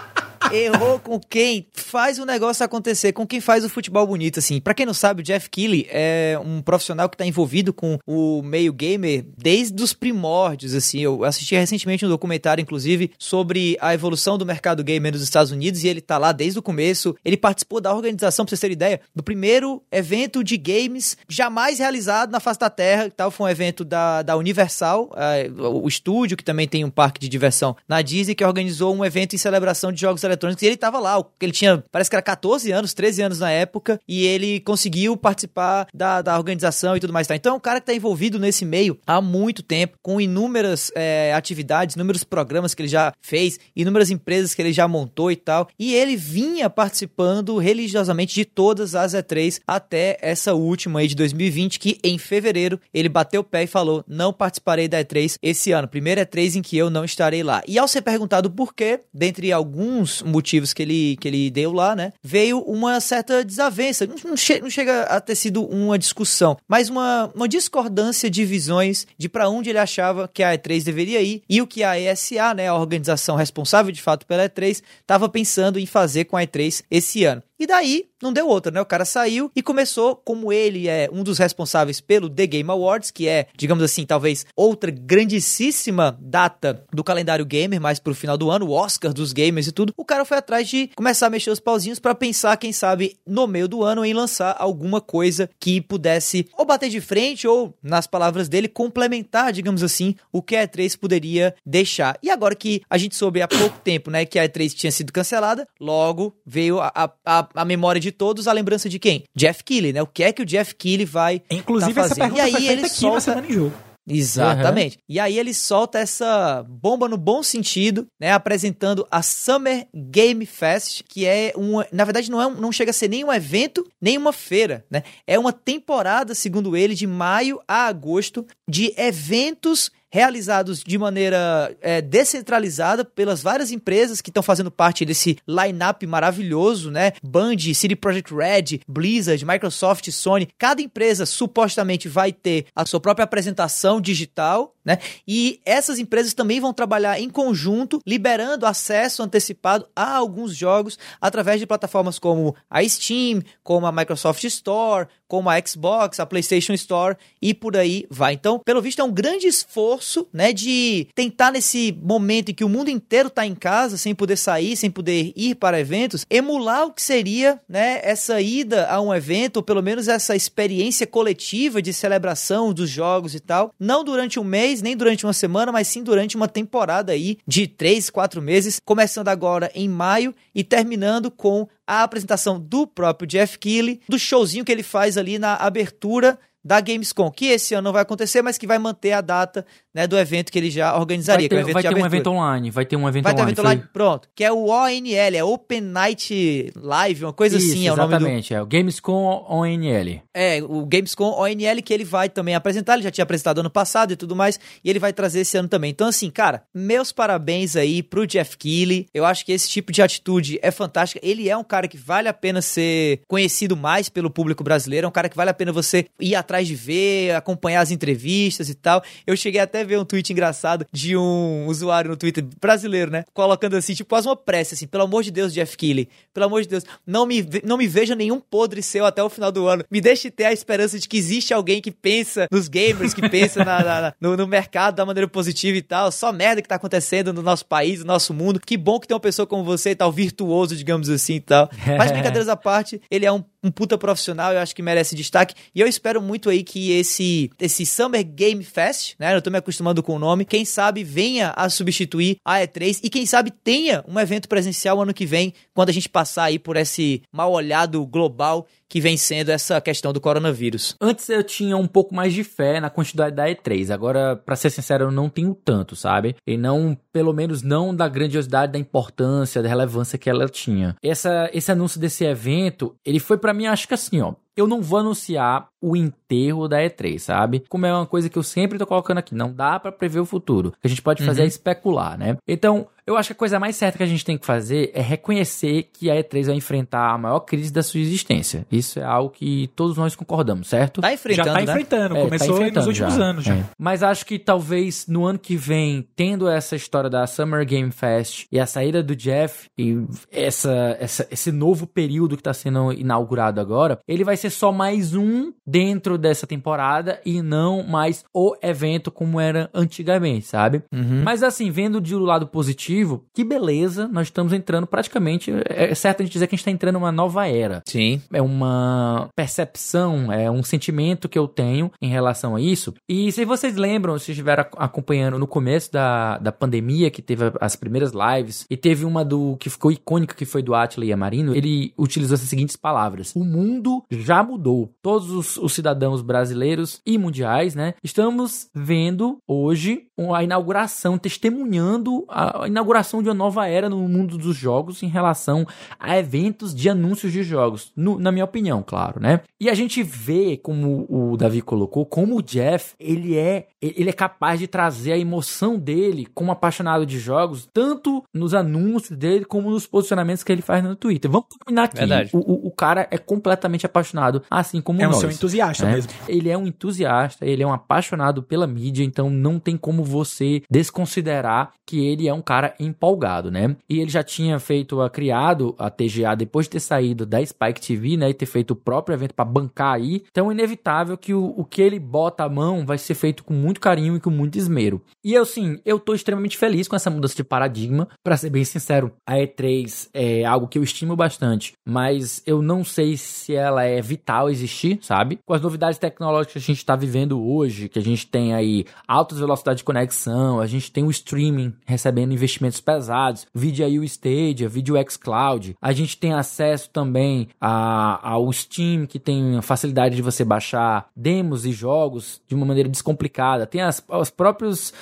errou com quem faz o negócio acontecer, com quem faz o futebol bonito, assim. Para quem não sabe, o Jeff Keighley é um profissional que tá envolvido com o meio gamer desde os primórdios, assim. Eu assisti recentemente um documentário, inclusive, sobre a evolução do mercado gamer nos Estados Unidos e ele tá lá desde o começo. Ele participou da organização, pra vocês terem ideia, do primeiro evento de games jamais realizado na face da Terra. Tal foi um evento da, da Universal, o estúdio que também tem um parque de diversão na Disney, que organizou um evento em celebração de jogos eletrônicos eletrônicos e ele tava lá. Ele tinha, parece que era 14 anos, 13 anos na época, e ele conseguiu participar da, da organização e tudo mais. Tá? Então é um cara que tá envolvido nesse meio há muito tempo, com inúmeras é, atividades, inúmeros programas que ele já fez, inúmeras empresas que ele já montou e tal. E ele vinha participando religiosamente de todas as E3 até essa última aí de 2020, que em fevereiro ele bateu o pé e falou: Não participarei da E3 esse ano. Primeira E3 em que eu não estarei lá. E ao ser perguntado por quê, dentre alguns motivos que ele, que ele deu lá, né? Veio uma certa desavença. Não, che não chega a ter sido uma discussão, mas uma, uma discordância de visões de para onde ele achava que a E3 deveria ir e o que a ESA, né, a organização responsável de fato pela E3, estava pensando em fazer com a E3 esse ano. E daí, não deu outra, né? O cara saiu e começou, como ele é um dos responsáveis pelo The Game Awards, que é, digamos assim, talvez outra grandíssima data do calendário gamer, mais pro final do ano, o Oscar dos gamers e tudo. O cara foi atrás de começar a mexer os pauzinhos para pensar, quem sabe, no meio do ano em lançar alguma coisa que pudesse ou bater de frente ou, nas palavras dele, complementar, digamos assim, o que a E3 poderia deixar. E agora que a gente soube há pouco tempo, né, que a E3 tinha sido cancelada, logo veio a, a a, memória de todos a lembrança de quem? Jeff Keighley, né? O que é que o Jeff Keighley vai Inclusive, tá essa pergunta e aí foi ele aqui solta... na Semana em Jogo. Exatamente. Uhum. E aí ele solta essa bomba no bom sentido, né, apresentando a Summer Game Fest, que é uma, na verdade não é não chega a ser nem um evento, nem uma feira, né? É uma temporada, segundo ele, de maio a agosto de eventos realizados de maneira é, descentralizada pelas várias empresas que estão fazendo parte desse line-up maravilhoso, né? Band, City Project Red, Blizzard, Microsoft, Sony. Cada empresa supostamente vai ter a sua própria apresentação digital, né? E essas empresas também vão trabalhar em conjunto, liberando acesso antecipado a alguns jogos através de plataformas como a Steam, como a Microsoft Store, como a Xbox, a PlayStation Store e por aí vai. Então, pelo visto, é um grande esforço né, de tentar nesse momento em que o mundo inteiro tá em casa, sem poder sair, sem poder ir para eventos, emular o que seria, né, essa ida a um evento, ou pelo menos essa experiência coletiva de celebração dos jogos e tal, não durante um mês, nem durante uma semana, mas sim durante uma temporada aí de três, quatro meses, começando agora em maio e terminando com a apresentação do próprio Jeff Keighley, do showzinho que ele faz ali na abertura da Gamescom, que esse ano não vai acontecer, mas que vai manter a data né, do evento que ele já organizaria. Vai ter, que é o evento vai ter um evento online. Vai ter um evento Vai ter um online. evento online, pronto. Que é o ONL, é Open Night Live, uma coisa Isso, assim é o nome do, exatamente. É o Gamescom ONL. é, o Gamescom ONL que ele vai também apresentar, ele já tinha apresentado ano passado e tudo mais, e ele vai trazer esse ano também. Então, assim, cara, meus parabéns aí pro Jeff Keighley. Eu acho que esse tipo de atitude é fantástica. Ele é um cara que vale a pena ser conhecido mais pelo público brasileiro, é um cara que vale a pena você ir atrás de ver, acompanhar as entrevistas e tal. Eu cheguei até a ver um tweet engraçado de um usuário no Twitter brasileiro, né? Colocando assim, tipo, quase uma prece, assim, pelo amor de Deus, Jeff Keighley, pelo amor de Deus, não me, não me veja nenhum podre seu até o final do ano. Me deixe ter a esperança de que existe alguém que pensa nos gamers, que pensa na- na- na- no, no mercado da maneira positiva e tal. Só merda que tá acontecendo no nosso país, no nosso mundo. Que bom que tem uma pessoa como você e tal, virtuoso, digamos assim e tal. Mas brincadeiras à parte, ele é um, um puta profissional, eu acho que merece destaque. E eu espero muito aí que esse, esse Summer Game Fest, né? Eu tô me acostumando com o nome. Quem sabe venha a substituir a E3 e quem sabe tenha um evento presencial ano que vem, quando a gente passar aí por esse mal olhado global que vem sendo essa questão do coronavírus. Antes eu tinha um pouco mais de fé na quantidade da E3. Agora, pra ser sincero, eu não tenho tanto, sabe? E não, pelo menos não da grandiosidade, da importância, da relevância que ela tinha. Essa, esse anúncio desse evento, ele foi pra mim, acho que assim, ó. Eu não vou anunciar o enterro da E3, sabe? Como é uma coisa que eu sempre tô colocando aqui, não dá pra prever o futuro. O que a gente pode fazer é especular, né? Então, eu acho que a coisa mais certa que a gente tem que fazer é reconhecer que a E3 vai enfrentar a maior crise da sua existência. Isso é algo que todos nós concordamos, certo? Tá Já enfrentando, tá né? enfrentando, É, começou tá enfrentando nos últimos já. anos já. É. Mas acho que talvez no ano que vem, tendo essa história da Summer Game Fest e a saída do Jeff e essa, essa- esse novo período que tá sendo inaugurado agora, ele vai ser só mais um dentro dessa temporada e não mais o evento como era antigamente, sabe? Uhum. Mas assim, vendo de um lado positivo, que beleza, nós estamos entrando praticamente, é certo a gente dizer que a gente tá entrando numa nova era Sim. é uma percepção, é um sentimento que eu tenho em relação a isso. E se vocês lembram, se estiveram ac- acompanhando no começo da, da pandemia, que teve as primeiras lives, e teve uma do que ficou icônica, que foi do Atila Yamarino, ele utilizou essas seguintes palavras: O mundo já mudou. Todos os, os cidadãos brasileiros e mundiais, né? Estamos vendo hoje a inauguração, testemunhando a a inauguração de uma nova era no mundo dos jogos em relação a eventos de anúncios de jogos, no- na minha opinião, claro, né? E a gente vê, como o Davi colocou, como o Jeff, ele é, ele é capaz de trazer a emoção dele como apaixonado de jogos, tanto nos anúncios dele como nos posicionamentos que ele faz no Twitter. Vamos combinar aqui. Verdade. O, o, o cara é completamente apaixonado, assim como É um nós. seu entusiasta né? mesmo. Ele é um entusiasta, ele é um apaixonado pela mídia, então não tem como você desconsiderar que ele é um cara empolgado, né? E ele já tinha feito, a, criado a TGA depois de ter saído da Spike TV, né? E ter feito o próprio evento para bancar aí. Então é inevitável que o, o que ele bota a mão vai ser feito com muito carinho e com muito esmero. E eu, sim, eu tô extremamente feliz com essa mudança de paradigma. Para ser bem sincero, a E3 é algo que eu estimo bastante, mas eu não sei se ela é vital existir, sabe? Com as novidades tecnológicas que a gente está vivendo hoje, que a gente tem aí altas velocidades de conexão, a gente tem o streaming recebendo investimentos pesados, vídeo aí o Stadia, vídeo xCloud, a gente tem acesso também a, ao Steam, que tem a facilidade de você baixar demos e jogos de uma maneira descomplicada, tem as, os próprios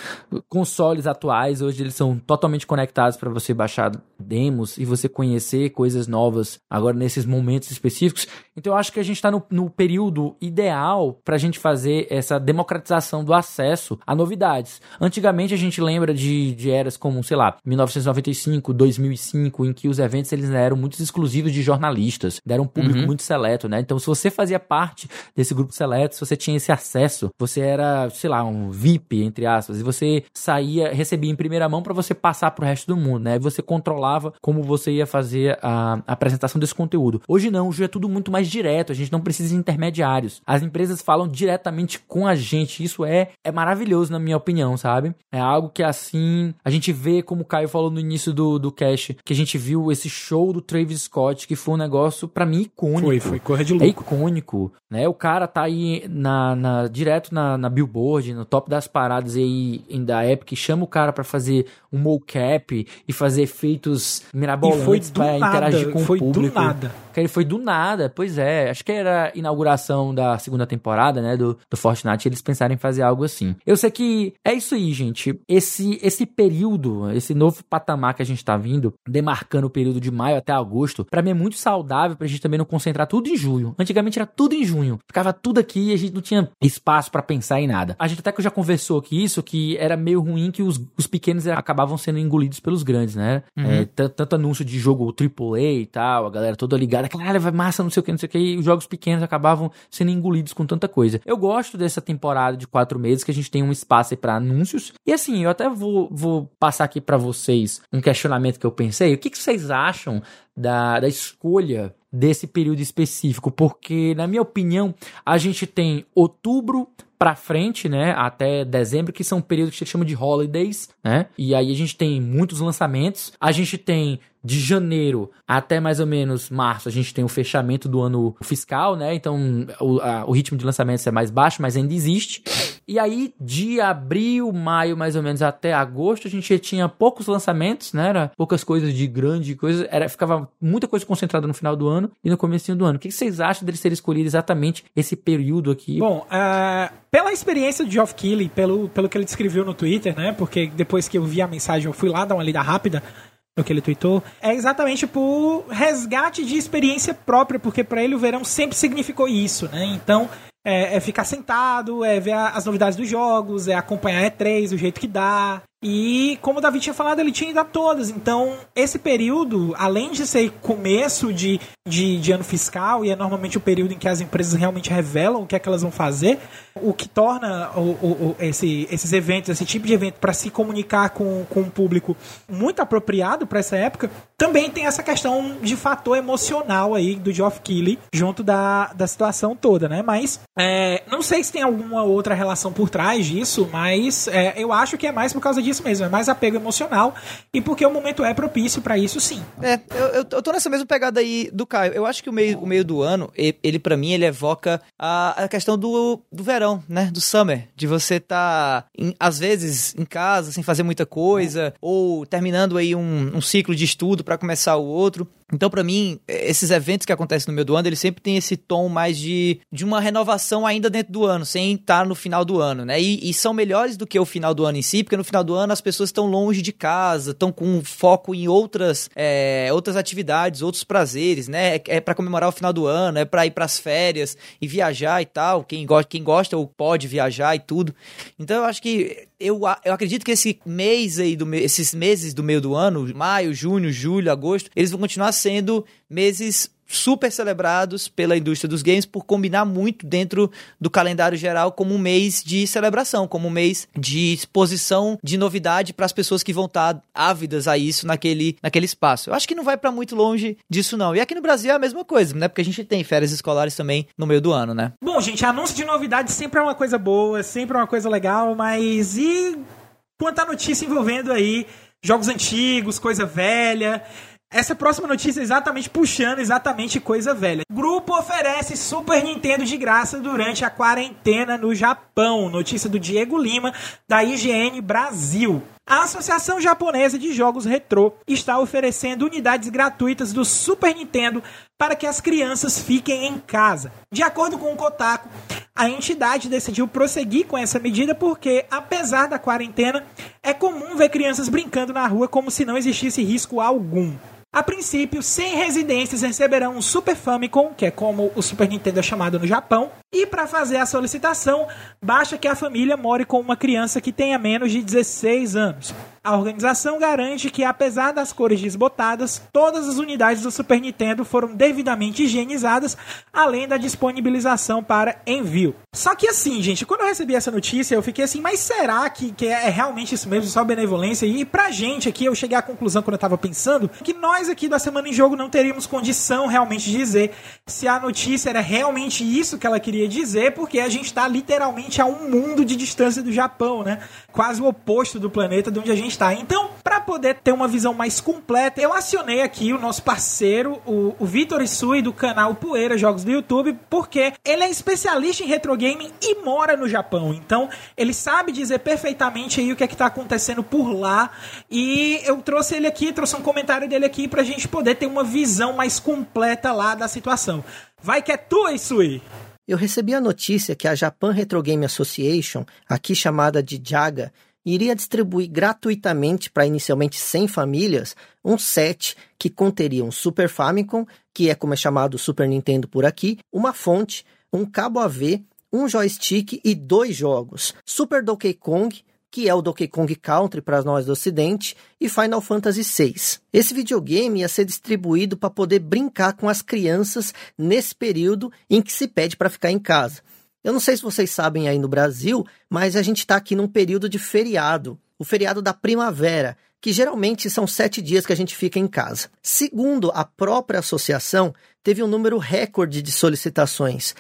consoles atuais, hoje eles são totalmente conectados para você baixar demos e você conhecer coisas novas agora nesses momentos específicos. Então eu acho que a gente está no, no período ideal para a gente fazer essa democratização do acesso a novidades. Antigamente a gente lembra de, de eras como, sei lá, 1995, 2005, em que os eventos eles eram muito exclusivos de jornalistas, deram um público muito seleto, né? Então se você fazia parte desse grupo seleto, se você tinha esse acesso, você era, sei lá, um VIP, entre aspas, e você saía, recebia em primeira mão para você passar pro resto do mundo, né? E você controlava como você ia fazer a, a apresentação desse conteúdo. Hoje não, hoje é tudo muito mais direto, direto, a gente não precisa de intermediários. As empresas falam diretamente com a gente. Isso é, é maravilhoso, na minha opinião, sabe? É algo que assim a gente vê, como o Caio falou no início do, do cast, que a gente viu esse show do Travis Scott, que foi um negócio, para mim, icônico. Foi, foi, corra de louco. É icônico, né? O cara tá aí na, na direto na, na Billboard, no top das paradas aí da Epic, chama o cara para fazer um mocap e fazer efeitos mirabolantes para interagir com foi o público. do nada. Que ele foi do nada, pois é. Acho que era a inauguração da segunda temporada, né, do, do Fortnite, eles pensaram em fazer algo assim. Eu sei que é isso aí, gente. Esse esse período, esse novo patamar que a gente tá vindo, demarcando o período de maio até agosto, para mim é muito saudável pra gente também não concentrar tudo em julho. Antigamente era tudo em junho. Ficava tudo aqui e a gente não tinha espaço para pensar em nada. A gente até que já conversou aqui isso, que era meio ruim que os, os pequenos acabavam sendo engolidos pelos grandes, né? Uhum. É, tanto anúncio de jogo AAA e tal, a galera toda ligada, caralho, vai massa, não sei o que, não sei o que, e os jogos pequenos acabavam sendo engolidos com tanta coisa. Eu gosto dessa temporada de quatro meses que a gente tem um espaço aí pra anúncios. E assim, eu até vou, vou passar aqui para vocês um questionamento que eu pensei. O que, que vocês acham da, da escolha desse período específico? Porque, na minha opinião, a gente tem outubro para frente, né, até dezembro, que são períodos que a gente chama de holidays, né? E aí a gente tem muitos lançamentos. A gente tem de janeiro até mais ou menos março, a gente tem o fechamento do ano fiscal, né? Então o, a, o ritmo de lançamentos é mais baixo, mas ainda existe. E aí, de abril, maio, mais ou menos, até agosto, a gente tinha poucos lançamentos, né? Era poucas coisas de grande coisa. Era, ficava muita coisa concentrada no final do ano e no começo do ano. O que vocês acham dele ser escolhido exatamente esse período aqui? Bom, uh, pela experiência de Geoff Keighley, pelo, pelo que ele descreveu no Twitter, né? Porque depois que eu vi a mensagem, eu fui lá dar uma lida rápida no que ele tweetou, é exatamente por resgate de experiência própria, porque para ele o verão sempre significou isso, né? Então, é, é, ficar sentado, é ver as novidades dos jogos, é acompanhar a E3 do jeito que dá, e como o Davi tinha falado, ele tinha ido a todas. Então, esse período, além de ser começo de, de, de, ano fiscal, e é normalmente o período em que as empresas realmente revelam o que é que elas vão fazer, o que torna o, o, o esse, esses eventos, esse tipo de evento, para se comunicar com, com o público muito apropriado para essa época, também tem essa questão de fator emocional aí do Geoff Keighley junto da, da situação toda, né? Mas é, não sei se tem alguma outra relação por trás disso, mas é, eu acho que é mais por causa disso isso mesmo, é mais apego emocional e porque o momento é propício para isso sim. É, eu, eu, eu tô nessa mesma pegada aí do Caio. Eu acho que o meio, o meio do ano, ele para mim, ele evoca a, a questão do, do verão, né? Do summer. De você tá, em, às vezes, em casa, sem fazer muita coisa, ou terminando aí um, um ciclo de estudo para começar o outro. Então, para mim, esses eventos que acontecem no meio do ano, eles sempre têm esse tom mais de, de uma renovação ainda dentro do ano, sem estar no final do ano, né? E, e são melhores do que o final do ano em si, porque no final do ano as pessoas estão longe de casa, estão com foco em outras, é, outras atividades, outros prazeres, né? É, é para comemorar o final do ano, é para ir para as férias e viajar e tal. Quem gosta, quem gosta ou pode viajar e tudo. Então, eu acho que eu, eu acredito que esse mês aí, do, esses meses do meio do ano, maio, junho, julho, agosto, eles vão continuar sendo meses super celebrados pela indústria dos games por combinar muito dentro do calendário geral como um mês de celebração, como um mês de exposição de novidade para as pessoas que vão estar ávidas a isso naquele, naquele espaço. Eu acho que não vai para muito longe disso não. E aqui no Brasil é a mesma coisa, né? Porque a gente tem férias escolares também no meio do ano, né? Bom, gente, anúncio de novidade sempre é uma coisa boa, sempre é uma coisa legal, mas e quanta notícia envolvendo aí jogos antigos, coisa velha, essa próxima notícia é exatamente puxando exatamente coisa velha. Grupo oferece Super Nintendo de graça durante a quarentena no Japão. Notícia do Diego Lima, da IGN Brasil. A Associação Japonesa de Jogos Retrô está oferecendo unidades gratuitas do Super Nintendo para que as crianças fiquem em casa. De acordo com o Kotaku, a entidade decidiu prosseguir com essa medida porque, apesar da quarentena, é comum ver crianças brincando na rua como se não existisse risco algum. A princípio, 100 residências receberão um Super Famicom, que é como o Super Nintendo é chamado no Japão, E para fazer a solicitação, basta que a família more com uma criança que tenha menos de 16 anos. A organização garante que, apesar das cores desbotadas, todas as unidades do Super Nintendo foram devidamente higienizadas, além da disponibilização para envio. Só que assim, gente, quando eu recebi essa notícia, eu fiquei assim, mas será que, que é realmente isso mesmo, só benevolência? E pra gente aqui, eu cheguei à conclusão quando eu tava pensando, que nós aqui da Semana em Jogo não teríamos condição realmente de dizer se a notícia era realmente isso que ela queria dizer, porque a gente tá literalmente a um mundo de distância do Japão, né? Quase o oposto do planeta de onde a gente está. Então, para poder ter uma visão mais completa, eu acionei aqui o nosso parceiro, o, o Vitor Isui, do canal Poeira Jogos do YouTube, porque ele é especialista em retro gaming e mora no Japão. Então, ele sabe dizer perfeitamente aí o que é que tá acontecendo por lá. E eu trouxe ele aqui, trouxe um comentário dele aqui pra gente poder ter uma visão mais completa lá da situação. Vai que é tu, Isui! Eu recebi a notícia que a Japan Retro Game Association, aqui chamada de JAGA, iria distribuir gratuitamente para inicialmente 100 famílias um set que conteria um Super Famicom, que é como é chamado o Super Nintendo por aqui, uma fonte, um cabo AV, um joystick e dois jogos: Super Donkey Kong, que é o Donkey Kong Country para nós do Ocidente, e Final Fantasy VI. Esse videogame ia ser distribuído para poder brincar com as crianças nesse período em que se pede para ficar em casa. Eu não sei se vocês sabem aí no Brasil, mas a gente está aqui num período de feriado, o feriado da primavera, que geralmente são sete dias que a gente fica em casa. Segundo a própria associação, teve um número recorde de solicitações: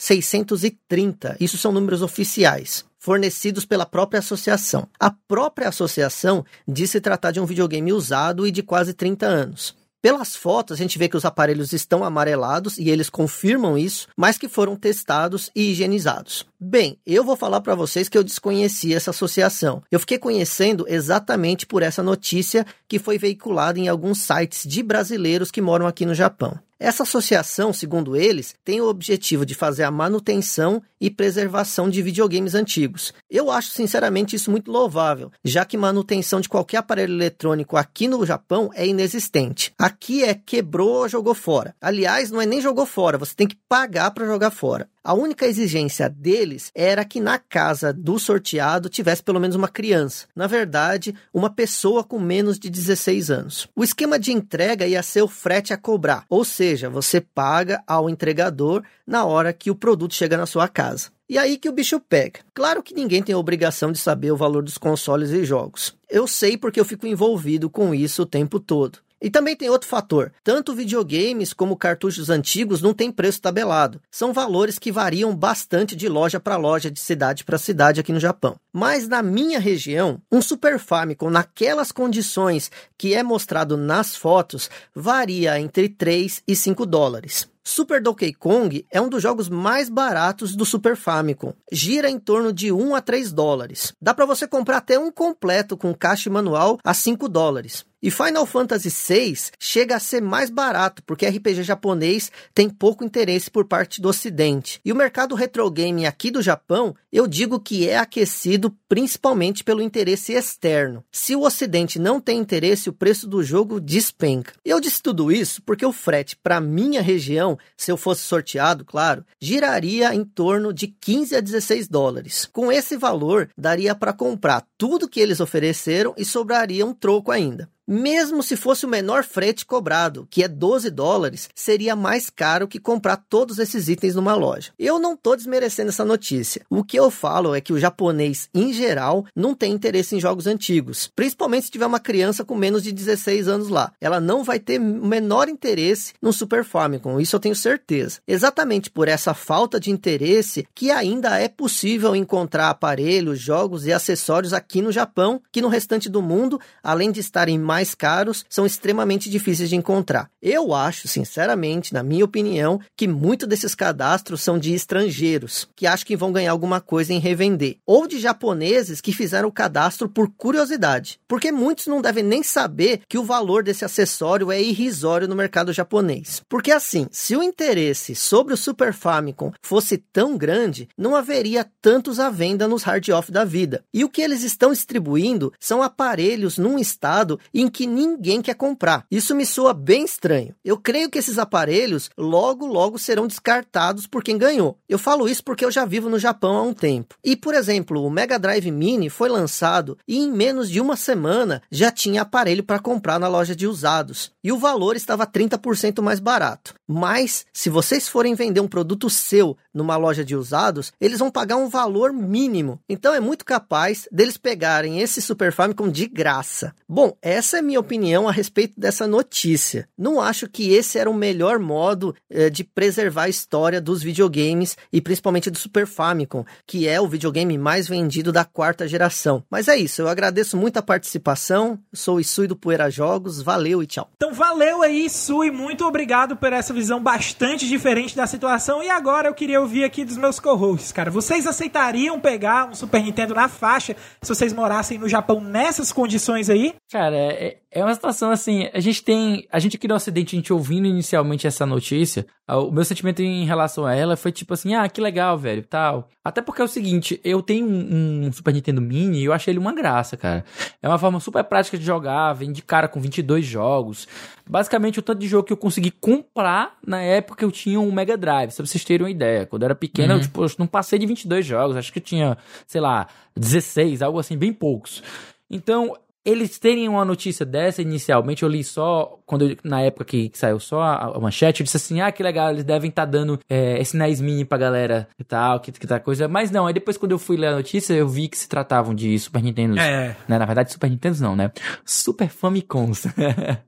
54.630. Isso são números oficiais fornecidos pela própria associação. A própria associação disse tratar de um videogame usado e de quase 30 anos. Pelas fotos, a gente vê que os aparelhos estão amarelados e eles confirmam isso, mas que foram testados e higienizados. Bem, eu vou falar para vocês que eu desconheci essa associação. Eu fiquei conhecendo exatamente por essa notícia que foi veiculada em alguns sites de brasileiros que moram aqui no Japão. Essa associação, segundo eles, tem o objetivo de fazer a manutenção e preservação de videogames antigos. Eu acho sinceramente isso muito louvável, já que manutenção de qualquer aparelho eletrônico aqui no Japão é inexistente. Aqui é quebrou ou jogou fora. Aliás, não é nem jogou fora, você tem que pagar para jogar fora. A única exigência deles era que na casa do sorteado tivesse pelo menos uma criança. Na verdade, uma pessoa com menos de 16 anos. O esquema de entrega ia ser o frete a cobrar, ou seja, você paga ao entregador na hora que o produto chega na sua casa. E aí que o bicho pega. Claro que ninguém tem a obrigação de saber o valor dos consoles e jogos. Eu sei porque eu fico envolvido com isso o tempo todo. E também tem outro fator: tanto videogames como cartuchos antigos não têm preço tabelado. São valores que variam bastante de loja para loja, de cidade para cidade aqui no Japão. Mas na minha região, um Super Famicom naquelas condições que é mostrado nas fotos varia entre 3 e 5 dólares. Super Donkey Kong é um dos jogos mais baratos do Super Famicom. Gira em torno de 1 a 3 dólares. Dá para você comprar até um completo com caixa e manual a 5 dólares. E Final Fantasy VI chega a ser mais barato, porque RPG japonês tem pouco interesse por parte do ocidente. E o mercado retro game aqui do Japão, eu digo que é aquecido principalmente pelo interesse externo. Se o ocidente não tem interesse, o preço do jogo despenca. Eu disse tudo isso porque o frete para minha região, se eu fosse sorteado, claro, giraria em torno de 15 a 16 dólares. Com esse valor, daria para comprar tudo que eles ofereceram e sobraria um troco ainda. Mesmo se fosse o menor frete cobrado, que é 12 dólares, seria mais caro que comprar todos esses itens numa loja. Eu não estou desmerecendo essa notícia. O que eu falo é que o japonês, em geral, não tem interesse em jogos antigos, principalmente se tiver uma criança com menos de 16 anos lá. Ela não vai ter o menor interesse no Super Famicom, isso eu tenho certeza. Exatamente por essa falta de interesse que ainda é possível encontrar aparelhos, jogos e acessórios aqui no Japão, que no restante do mundo, além de estarem mais mais caros são extremamente difíceis de encontrar. Eu acho, sinceramente, na minha opinião, que muito desses cadastros são de estrangeiros, que acham que vão ganhar alguma coisa em revender, ou de japoneses que fizeram o cadastro por curiosidade, porque muitos não devem nem saber que o valor desse acessório é irrisório no mercado japonês. Porque assim, se o interesse sobre o Super Famicom fosse tão grande, não haveria tantos à venda nos hard off da vida. E o que eles estão distribuindo são aparelhos num estado em em que ninguém quer comprar. Isso me soa bem estranho. Eu creio que esses aparelhos logo, logo serão descartados por quem ganhou. Eu falo isso porque eu já vivo no Japão há um tempo. E, por exemplo, o Mega Drive Mini foi lançado e em menos de uma semana já tinha aparelho para comprar na loja de usados. E o valor estava 30% mais barato. Mas, se vocês forem vender um produto seu numa loja de usados, eles vão pagar um valor mínimo. Então é muito capaz deles pegarem esse Super Famicom de graça. Bom, essa é minha opinião a respeito dessa notícia. Não acho que esse era o melhor modo eh, de preservar a história dos videogames e principalmente do Super Famicom, que é o videogame mais vendido da quarta geração. Mas é isso, eu agradeço muito a participação. Sou o Isui do Poeira Jogos. Valeu e tchau. Então valeu aí, Isui. Muito obrigado por essa visão bastante diferente da situação. E agora eu queria ouvir aqui dos meus co-hosts, cara. Vocês aceitariam pegar um Super Nintendo na faixa se vocês morassem no Japão nessas condições aí? Cara, é, é uma situação assim, a gente tem, a gente aqui no ocidente, a gente ouvindo inicialmente essa notícia, o meu sentimento em relação a ela foi tipo assim, ah, que legal, velho, tal. Até porque é o seguinte, eu tenho um, um Super Nintendo Mini e eu achei ele uma graça, cara. É uma forma super prática de jogar, vem de cara com 22 jogos. Basicamente, o tanto de jogo que eu consegui comprar na época que eu tinha um Mega Drive, pra vocês terem uma ideia. Quando eu era pequeno, uhum. eu, tipo, eu não passei de 22 jogos, acho que eu tinha, sei lá, 16, algo assim, bem poucos. Então, eles terem uma notícia dessa inicialmente, eu li só, quando eu, na época que, que, saiu só a, a, manchete, eu disse assim, ah, que legal, eles devem estar tá dando é, esse NES Mini pra galera e tal, que, que tá coisa. Mas não, aí depois quando eu fui ler a notícia, eu vi que se tratavam de Super Nintendo. É. Né? Na verdade, Super Nintendo não, né? Super Famicoms.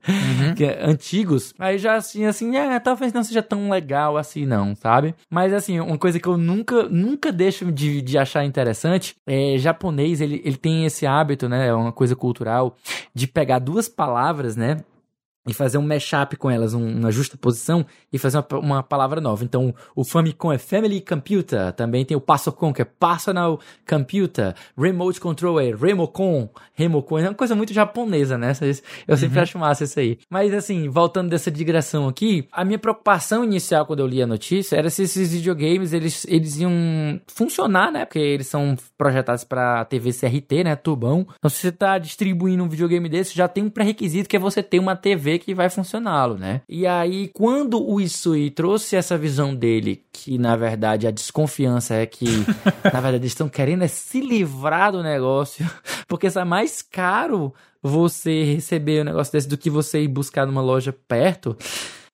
uhum. que é, antigos. Aí já assim, assim, é, talvez não seja tão legal assim, não, sabe? Mas assim, uma coisa que eu nunca, nunca deixo de, de achar interessante é japonês, ele, ele tem esse hábito, né? É uma coisa cultural cultural de pegar duas palavras, né? E fazer um mashup com elas, um, uma justa posição e fazer uma, uma, palavra nova. Então, o Famicom é Family Computer, também tem o Passocom, que é Personal Computer, Remote Control é Remocon, Remocon, é uma coisa muito japonesa, né? Eu sempre uhum. acho massa isso aí. Mas, assim, voltando dessa digressão aqui, a minha preocupação inicial quando eu li a notícia era se esses videogames, eles, eles iam funcionar, né? Porque eles são projetados para TV CRT, né? Tubão. Então, se você tá distribuindo um videogame desse, já tem um pré-requisito que é você ter uma TV que vai funcioná-lo, né? E aí, quando o Isui trouxe essa visão dele, que na verdade a desconfiança é que, na verdade, eles estão querendo é se livrar do negócio, porque é mais caro você receber um negócio desse do que você ir buscar numa loja perto.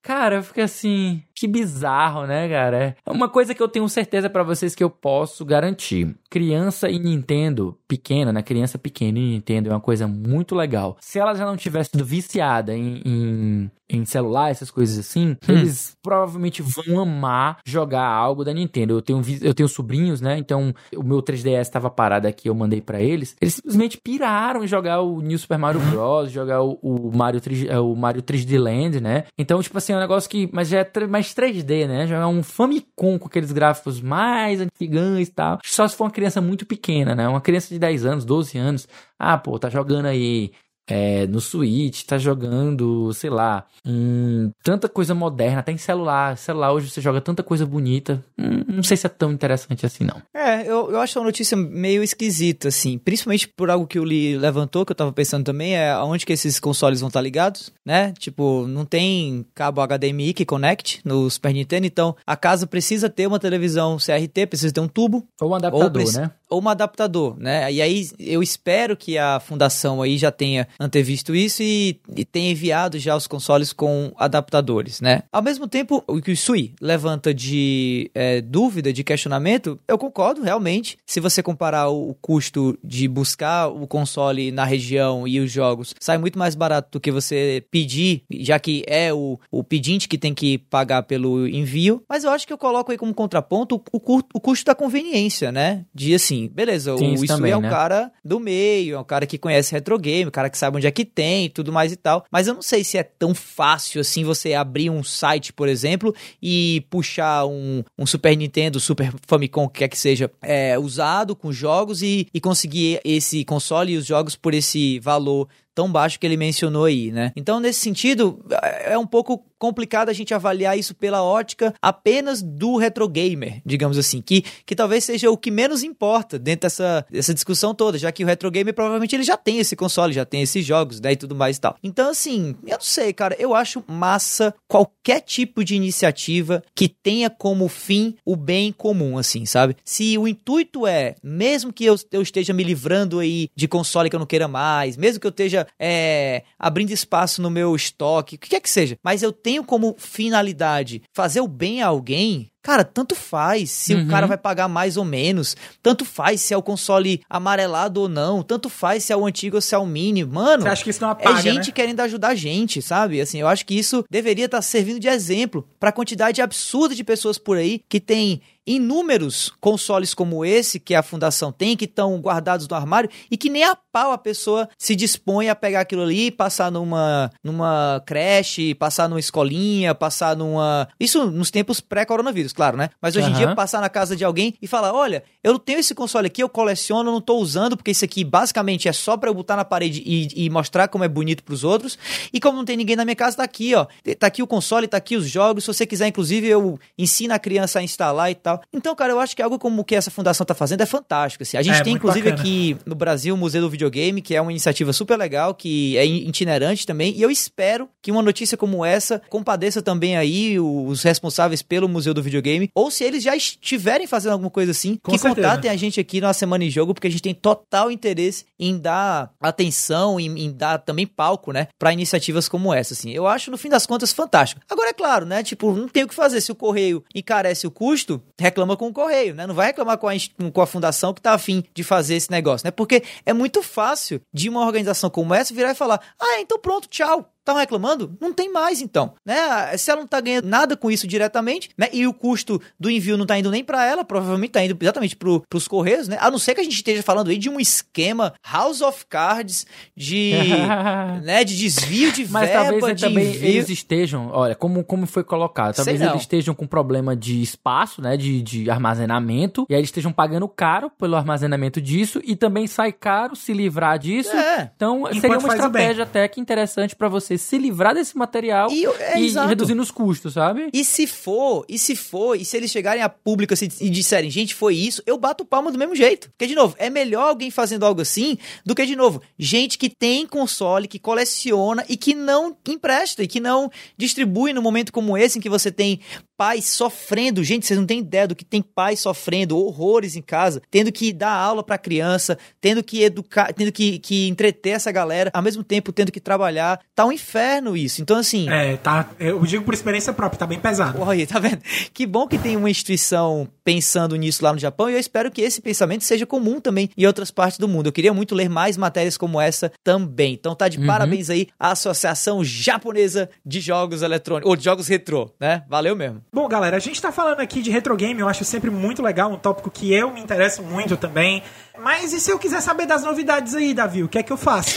Cara, eu fiquei assim, que bizarro, né, cara? É uma coisa que eu tenho certeza para vocês que eu posso garantir. Criança e Nintendo pequena, né? Criança pequena e Nintendo é uma coisa muito legal. Se ela já não tivesse sido viciada em, em, em celular, essas coisas assim, hum. eles provavelmente vão amar jogar algo da Nintendo. Eu tenho, eu tenho sobrinhos, né? Então, o meu 3DS estava parado aqui, eu mandei para eles. Eles simplesmente piraram em jogar o New Super Mario uhum. Bros., jogar o, o Mario 3, é, o Mario 3D Land, né? Então, tipo assim, é um negócio que. Mas já é mais 3D, né? Jogar um Famicom com aqueles gráficos mais antigãos e tal. Só se for uma criança muito pequena, né? Uma criança de 10 anos, 12 anos. Ah, pô, tá jogando aí é, no Switch, tá jogando, sei lá, hum, tanta coisa moderna, até em celular. Celular hoje você joga tanta coisa bonita. Hum, não sei se é tão interessante assim, não. É, eu, eu acho uma notícia meio esquisita, assim. Principalmente por algo que o Lee levantou, que eu tava pensando também, é aonde que esses consoles vão estar tá ligados, né? Tipo, não tem cabo HDMI que conecte no Super Nintendo, então a casa precisa ter uma televisão CRT, precisa ter um tubo. Ou um adaptador, ou né? Ou um adaptador, né? E aí eu espero que a fundação aí já tenha antevisto isso e, e tem enviado já os consoles com adaptadores, né? Ao mesmo tempo, o que o Sui levanta de é, dúvida, de questionamento, eu concordo realmente. Se você comparar o custo de buscar o console na região e os jogos, sai muito mais barato do que você pedir, já que é o, o pedinte que tem que pagar pelo envio. Mas eu acho que eu coloco aí como contraponto o, o, o custo da conveniência, né? De assim, beleza, Sim, o Isui também, é um né? cara do meio, é um cara que conhece retro game, um cara que sabe onde é que tem e tudo mais e tal. Mas eu não sei se é tão fácil assim você abrir um site, por exemplo, e puxar um, um Super Nintendo, Super Famicom, que quer que seja, é, usado com jogos e, e conseguir esse console e os jogos por esse valor tão baixo que ele mencionou aí, né? Então, nesse sentido, é um pouco complicado a gente avaliar isso pela ótica apenas do retro gamer, digamos assim, que, que talvez seja o que menos importa dentro dessa, dessa discussão toda, já que o retro gamer provavelmente ele já tem esse console, já tem esses jogos, né, e tudo mais e tal. Então, assim, eu não sei, cara, eu acho massa qualquer tipo de iniciativa que tenha como fim o bem comum, assim, sabe? Se o intuito é, mesmo que eu, eu esteja me livrando aí de console que eu não queira mais, mesmo que eu esteja é, abrindo espaço no meu estoque, o que quer que seja, mas eu tenho como finalidade fazer o bem a alguém, Cara, tanto faz se uhum. o cara vai pagar mais ou menos. Tanto faz se é o console amarelado ou não. Tanto faz se é o antigo ou se é o mini. Mano, Você acha que isso não apaga, é gente né? querendo ajudar a gente, sabe? Assim, eu acho que isso deveria estar tá servindo de exemplo para a quantidade absurda de pessoas por aí que tem inúmeros consoles como esse que a fundação tem, que estão guardados no armário e que nem a pau a pessoa se dispõe a pegar aquilo ali, passar numa, numa creche, passar numa escolinha, passar numa. Isso nos tempos pré-coronavírus, claro, né? Mas hoje uhum. em dia, passar na casa de alguém e falar: olha, eu tenho esse console aqui, eu coleciono, não tô usando, porque isso aqui basicamente é só pra eu botar na parede e, e mostrar como é bonito pros outros. E como não tem ninguém na minha casa, tá aqui, ó. Tá aqui o console, tá aqui os jogos. Se você quiser, inclusive, eu ensino a criança a instalar e tal. Então, cara, eu acho que algo como o que essa fundação tá fazendo é fantástico. Assim. A gente é, tem, inclusive, bacana. aqui no Brasil o Museu do Videogame, que é uma iniciativa super legal, que é itinerante também. E eu espero que uma notícia como essa compadeça também aí os responsáveis pelo Museu do Videogame. Ou se eles já estiverem fazendo alguma coisa assim, Com que certeza. contatem a gente aqui na Semana em Jogo, porque a gente tem total interesse em dar atenção, em, em dar também palco, né, para iniciativas como essa, assim. Eu acho, no fim das contas, fantástico. Agora, é claro, né, tipo, não tem o que fazer. Se o correio encarece o custo, reclama com o correio, né? Não vai reclamar com a, com a fundação que tá afim de fazer esse negócio, né? Porque é muito fácil de uma organização como essa virar e falar: ah, então pronto, tchau. Estão reclamando? Não tem mais, então. Né? Se ela não está ganhando nada com isso diretamente, né? E o custo do envio não está indo nem para ela, provavelmente está indo exatamente para os Correios, né? A não ser que a gente esteja falando aí de um esquema House of Cards de, né, de desvio de Mas verba, talvez de também envio. eles estejam, olha, como, como foi colocado, talvez eles estejam com problema de espaço, né? De, de armazenamento, e aí eles estejam pagando caro pelo armazenamento disso, e também sai caro se livrar disso. É. Então Enquanto seria uma estratégia até que interessante para você se livrar desse material e, é, e reduzindo os custos, sabe? E se for, e se for, e se eles chegarem a público assim, e disserem, gente, foi isso, eu bato palma do mesmo jeito. Porque, de novo, é melhor alguém fazendo algo assim do que, de novo, gente que tem console, que coleciona e que não empresta e que não distribui no momento como esse em que você tem pais sofrendo. Gente, vocês não têm ideia do que tem pais sofrendo, horrores em casa, tendo que dar aula pra criança, tendo que educar, tendo que, que entreter essa galera, ao mesmo tempo tendo que trabalhar. Tá um inferno isso. Então, assim. É, tá. Eu digo por experiência própria, tá bem pesado. Olha, tá vendo? Que bom que tem uma instituição pensando nisso lá no Japão e eu espero que esse pensamento seja comum também em outras partes do mundo. Eu queria muito ler mais matérias como essa também. Então tá de uhum. parabéns aí a Associação Japonesa de Jogos Eletrônicos, ou de Jogos Retrô, né? Valeu mesmo. Bom, galera, a gente tá falando aqui de retro game, eu acho sempre muito legal, um tópico que eu me interesso muito também. Mas e se eu quiser saber das novidades aí, Davi, o que é que eu faço?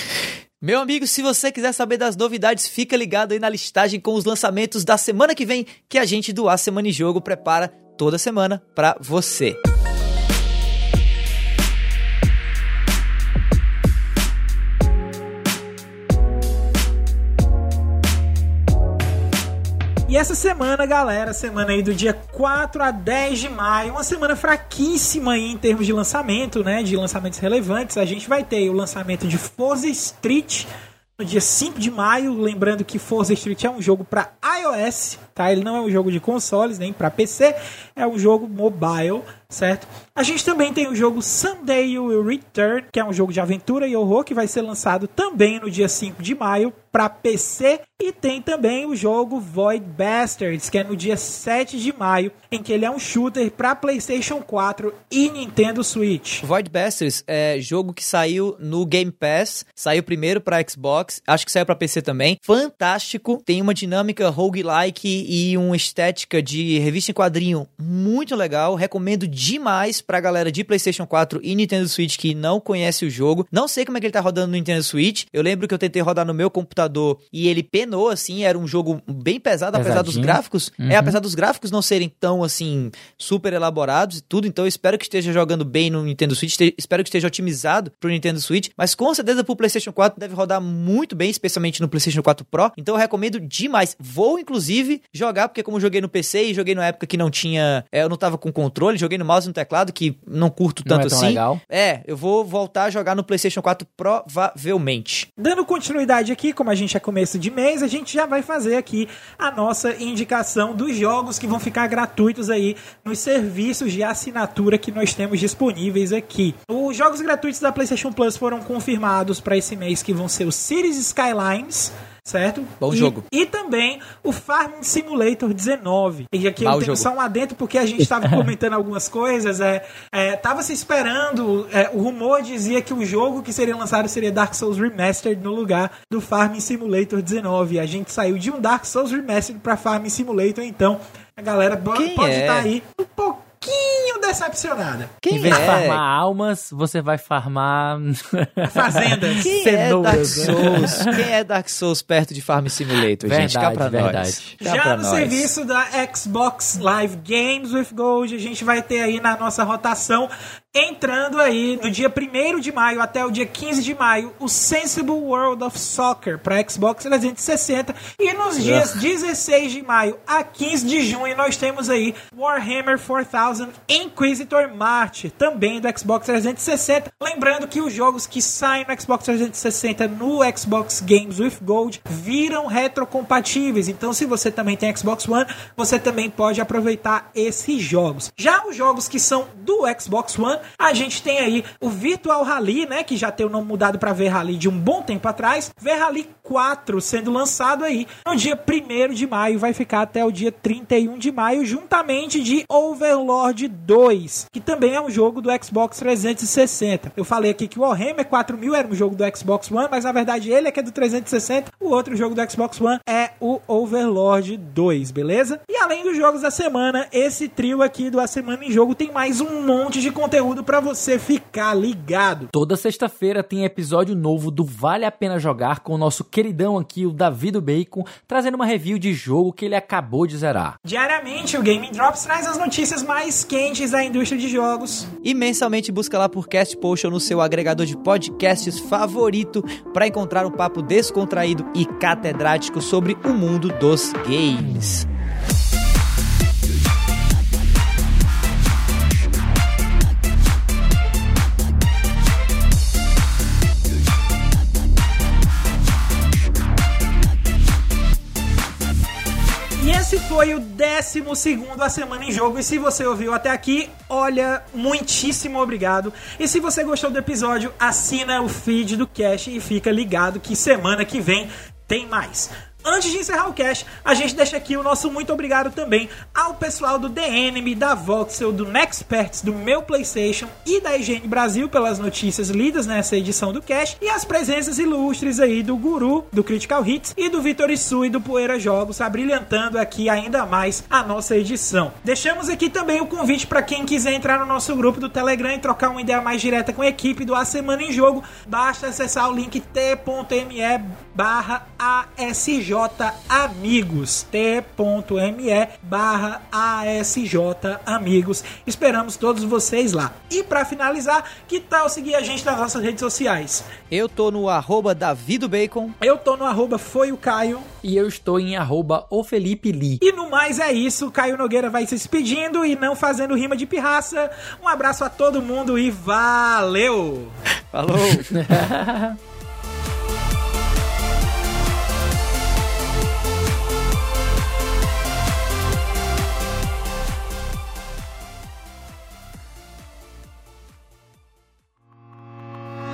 Meu amigo, se você quiser saber das novidades, fica ligado aí na listagem com os lançamentos da semana que vem, que a gente do A Semana em Jogo prepara toda semana para você. E essa semana, galera, semana aí do dia 4 a 10 de maio, uma semana fraquíssima aí em termos de lançamento, né? De lançamentos relevantes. A gente vai ter o lançamento de Forza Street no dia 5 de maio, lembrando que Forza Street é um jogo para iOS, tá? Ele não é um jogo de consoles, nem para PC, é um jogo mobile, certo? A gente também tem o jogo Someday You Will Return, que é um jogo de aventura e horror que vai ser lançado também no dia 5 de maio para PC e tem também o jogo Void Bastards, que é no dia 7 de maio, em que ele é um shooter para PlayStation 4 e Nintendo Switch. Void Bastards é jogo que saiu no Game Pass, saiu primeiro para Xbox, acho que saiu para PC também. Fantástico, tem uma dinâmica roguelike e uma estética de revista em quadrinho muito legal, recomendo demais pra galera de PlayStation 4 e Nintendo Switch que não conhece o jogo. Não sei como é que ele tá rodando no Nintendo Switch. Eu lembro que eu tentei rodar no meu computador e ele penou, assim, era um jogo bem pesado, apesar dos Pesadinho. gráficos. Uhum. É, apesar dos gráficos não serem tão, assim, super elaborados e tudo. Então eu espero que esteja jogando bem no Nintendo Switch. espero que esteja otimizado pro Nintendo Switch. Mas com certeza pro PlayStation 4 deve rodar muito bem, especialmente no PlayStation 4 Pro. Então eu recomendo demais. Vou, inclusive, jogar, porque como eu joguei no PC e joguei na época que não tinha. é, eu não tava com controle, joguei no mouse e no teclado, que não curto Não tanto é tão assim. legal. É, eu vou voltar a jogar no PlayStation 4 provavelmente. Dando continuidade aqui, como a gente é começo de mês, a gente já vai fazer aqui a nossa indicação dos jogos que vão ficar gratuitos aí nos serviços de assinatura que nós temos disponíveis aqui. Os jogos gratuitos da PlayStation Plus foram confirmados para esse mês que vão ser o Cities Skylines. Certo? Bom E- jogo. E também o Farming Simulator 19. E aqui Mau eu tenho jogo. só um adentro porque a gente estava comentando algumas coisas. É, é, tava se esperando. é, o rumor dizia que o jogo que seria lançado seria Dark Souls Remastered no lugar do Farming Simulator 19. A gente saiu de um Dark Souls Remastered para Farming Simulator, então a galera Quem pode é? estar aí um pouquinho decepcionada. Quem Em vez de é? farmar almas, você vai farmar. Fazendas. Quem é Dark né? Souls? Quem é Dark Souls perto de Farm Simulator, gente? Cá Verdade, pra verdade. nós. Cá Já pra no nós. serviço da Xbox Live Games with Gold, a gente vai ter aí na nossa rotação, entrando aí no dia 1 de maio até o dia 15 de maio, o Sensible World of Soccer para Xbox 360. E nos dias 16 de maio a 15 de junho, nós temos aí Warhammer 4000 Inquisitor March, também do Xbox 360. Lembrando que os jogos que saem no Xbox 360 no Xbox Games with Gold viram retrocompatíveis. Então, se você também tem Xbox One, você também pode aproveitar esses jogos. Já os jogos que são do Xbox One, a gente tem aí o Virtual Rally, né, que já tem o nome mudado para V-Rally de um bom tempo atrás. V-Rally 4 sendo lançado aí no dia 1 de maio, vai ficar até o dia 31 de maio, juntamente de Overlord 2, que também é um jogo do Xbox 360. Eu falei aqui que o Warhammer 4000 era um jogo do Xbox One, mas na verdade ele é que é do 360. O outro jogo do Xbox One é o Overlord 2, beleza? E além dos jogos da semana, esse trio aqui do A Semana em Jogo tem mais um monte de conteúdo para você ficar ligado. Toda sexta-feira tem episódio novo do Vale a Pena Jogar com o nosso queridão aqui, o Davi do Bacon, trazendo uma review de jogo que ele acabou de zerar. Diariamente, o Gaming Drops traz as notícias mais quentes da indústria de jogos. E mensalmente busca lá por Cast Potion no seu agregador de podcasts favorito para encontrar um papo descontraído e catedrático sobre o mundo dos games. Foi o 12 A Semana em Jogo. E se você ouviu até aqui, olha, muitíssimo obrigado. E se você gostou do episódio, assina o feed do Cash e fica ligado que semana que vem tem mais. Antes de encerrar o cast, a gente deixa aqui o nosso muito obrigado também ao pessoal do The da Voxel, do Nexperts, do meu PlayStation e da IGN Brasil pelas notícias lidas nessa edição do cast e as presenças ilustres aí do Guru, do Critical Hits e do Vitor e do Poeira Jogos, abrilhantando aqui ainda mais a nossa edição. Deixamos aqui também o convite para quem quiser entrar no nosso grupo do Telegram e trocar uma ideia mais direta com a equipe do A Semana em Jogo, basta acessar o link t.me barra ASJ Amigos. t.me barra ASJ Amigos. Esperamos todos vocês lá. E para finalizar, que tal seguir a gente nas nossas redes sociais? Eu tô no arroba Davi do Bacon. Eu tô no arroba foi o Caio. E eu estou em arroba o Felipe Lee. E no mais é isso, Caio Nogueira vai se despedindo e não fazendo rima de pirraça. Um abraço a todo mundo e valeu! Falou!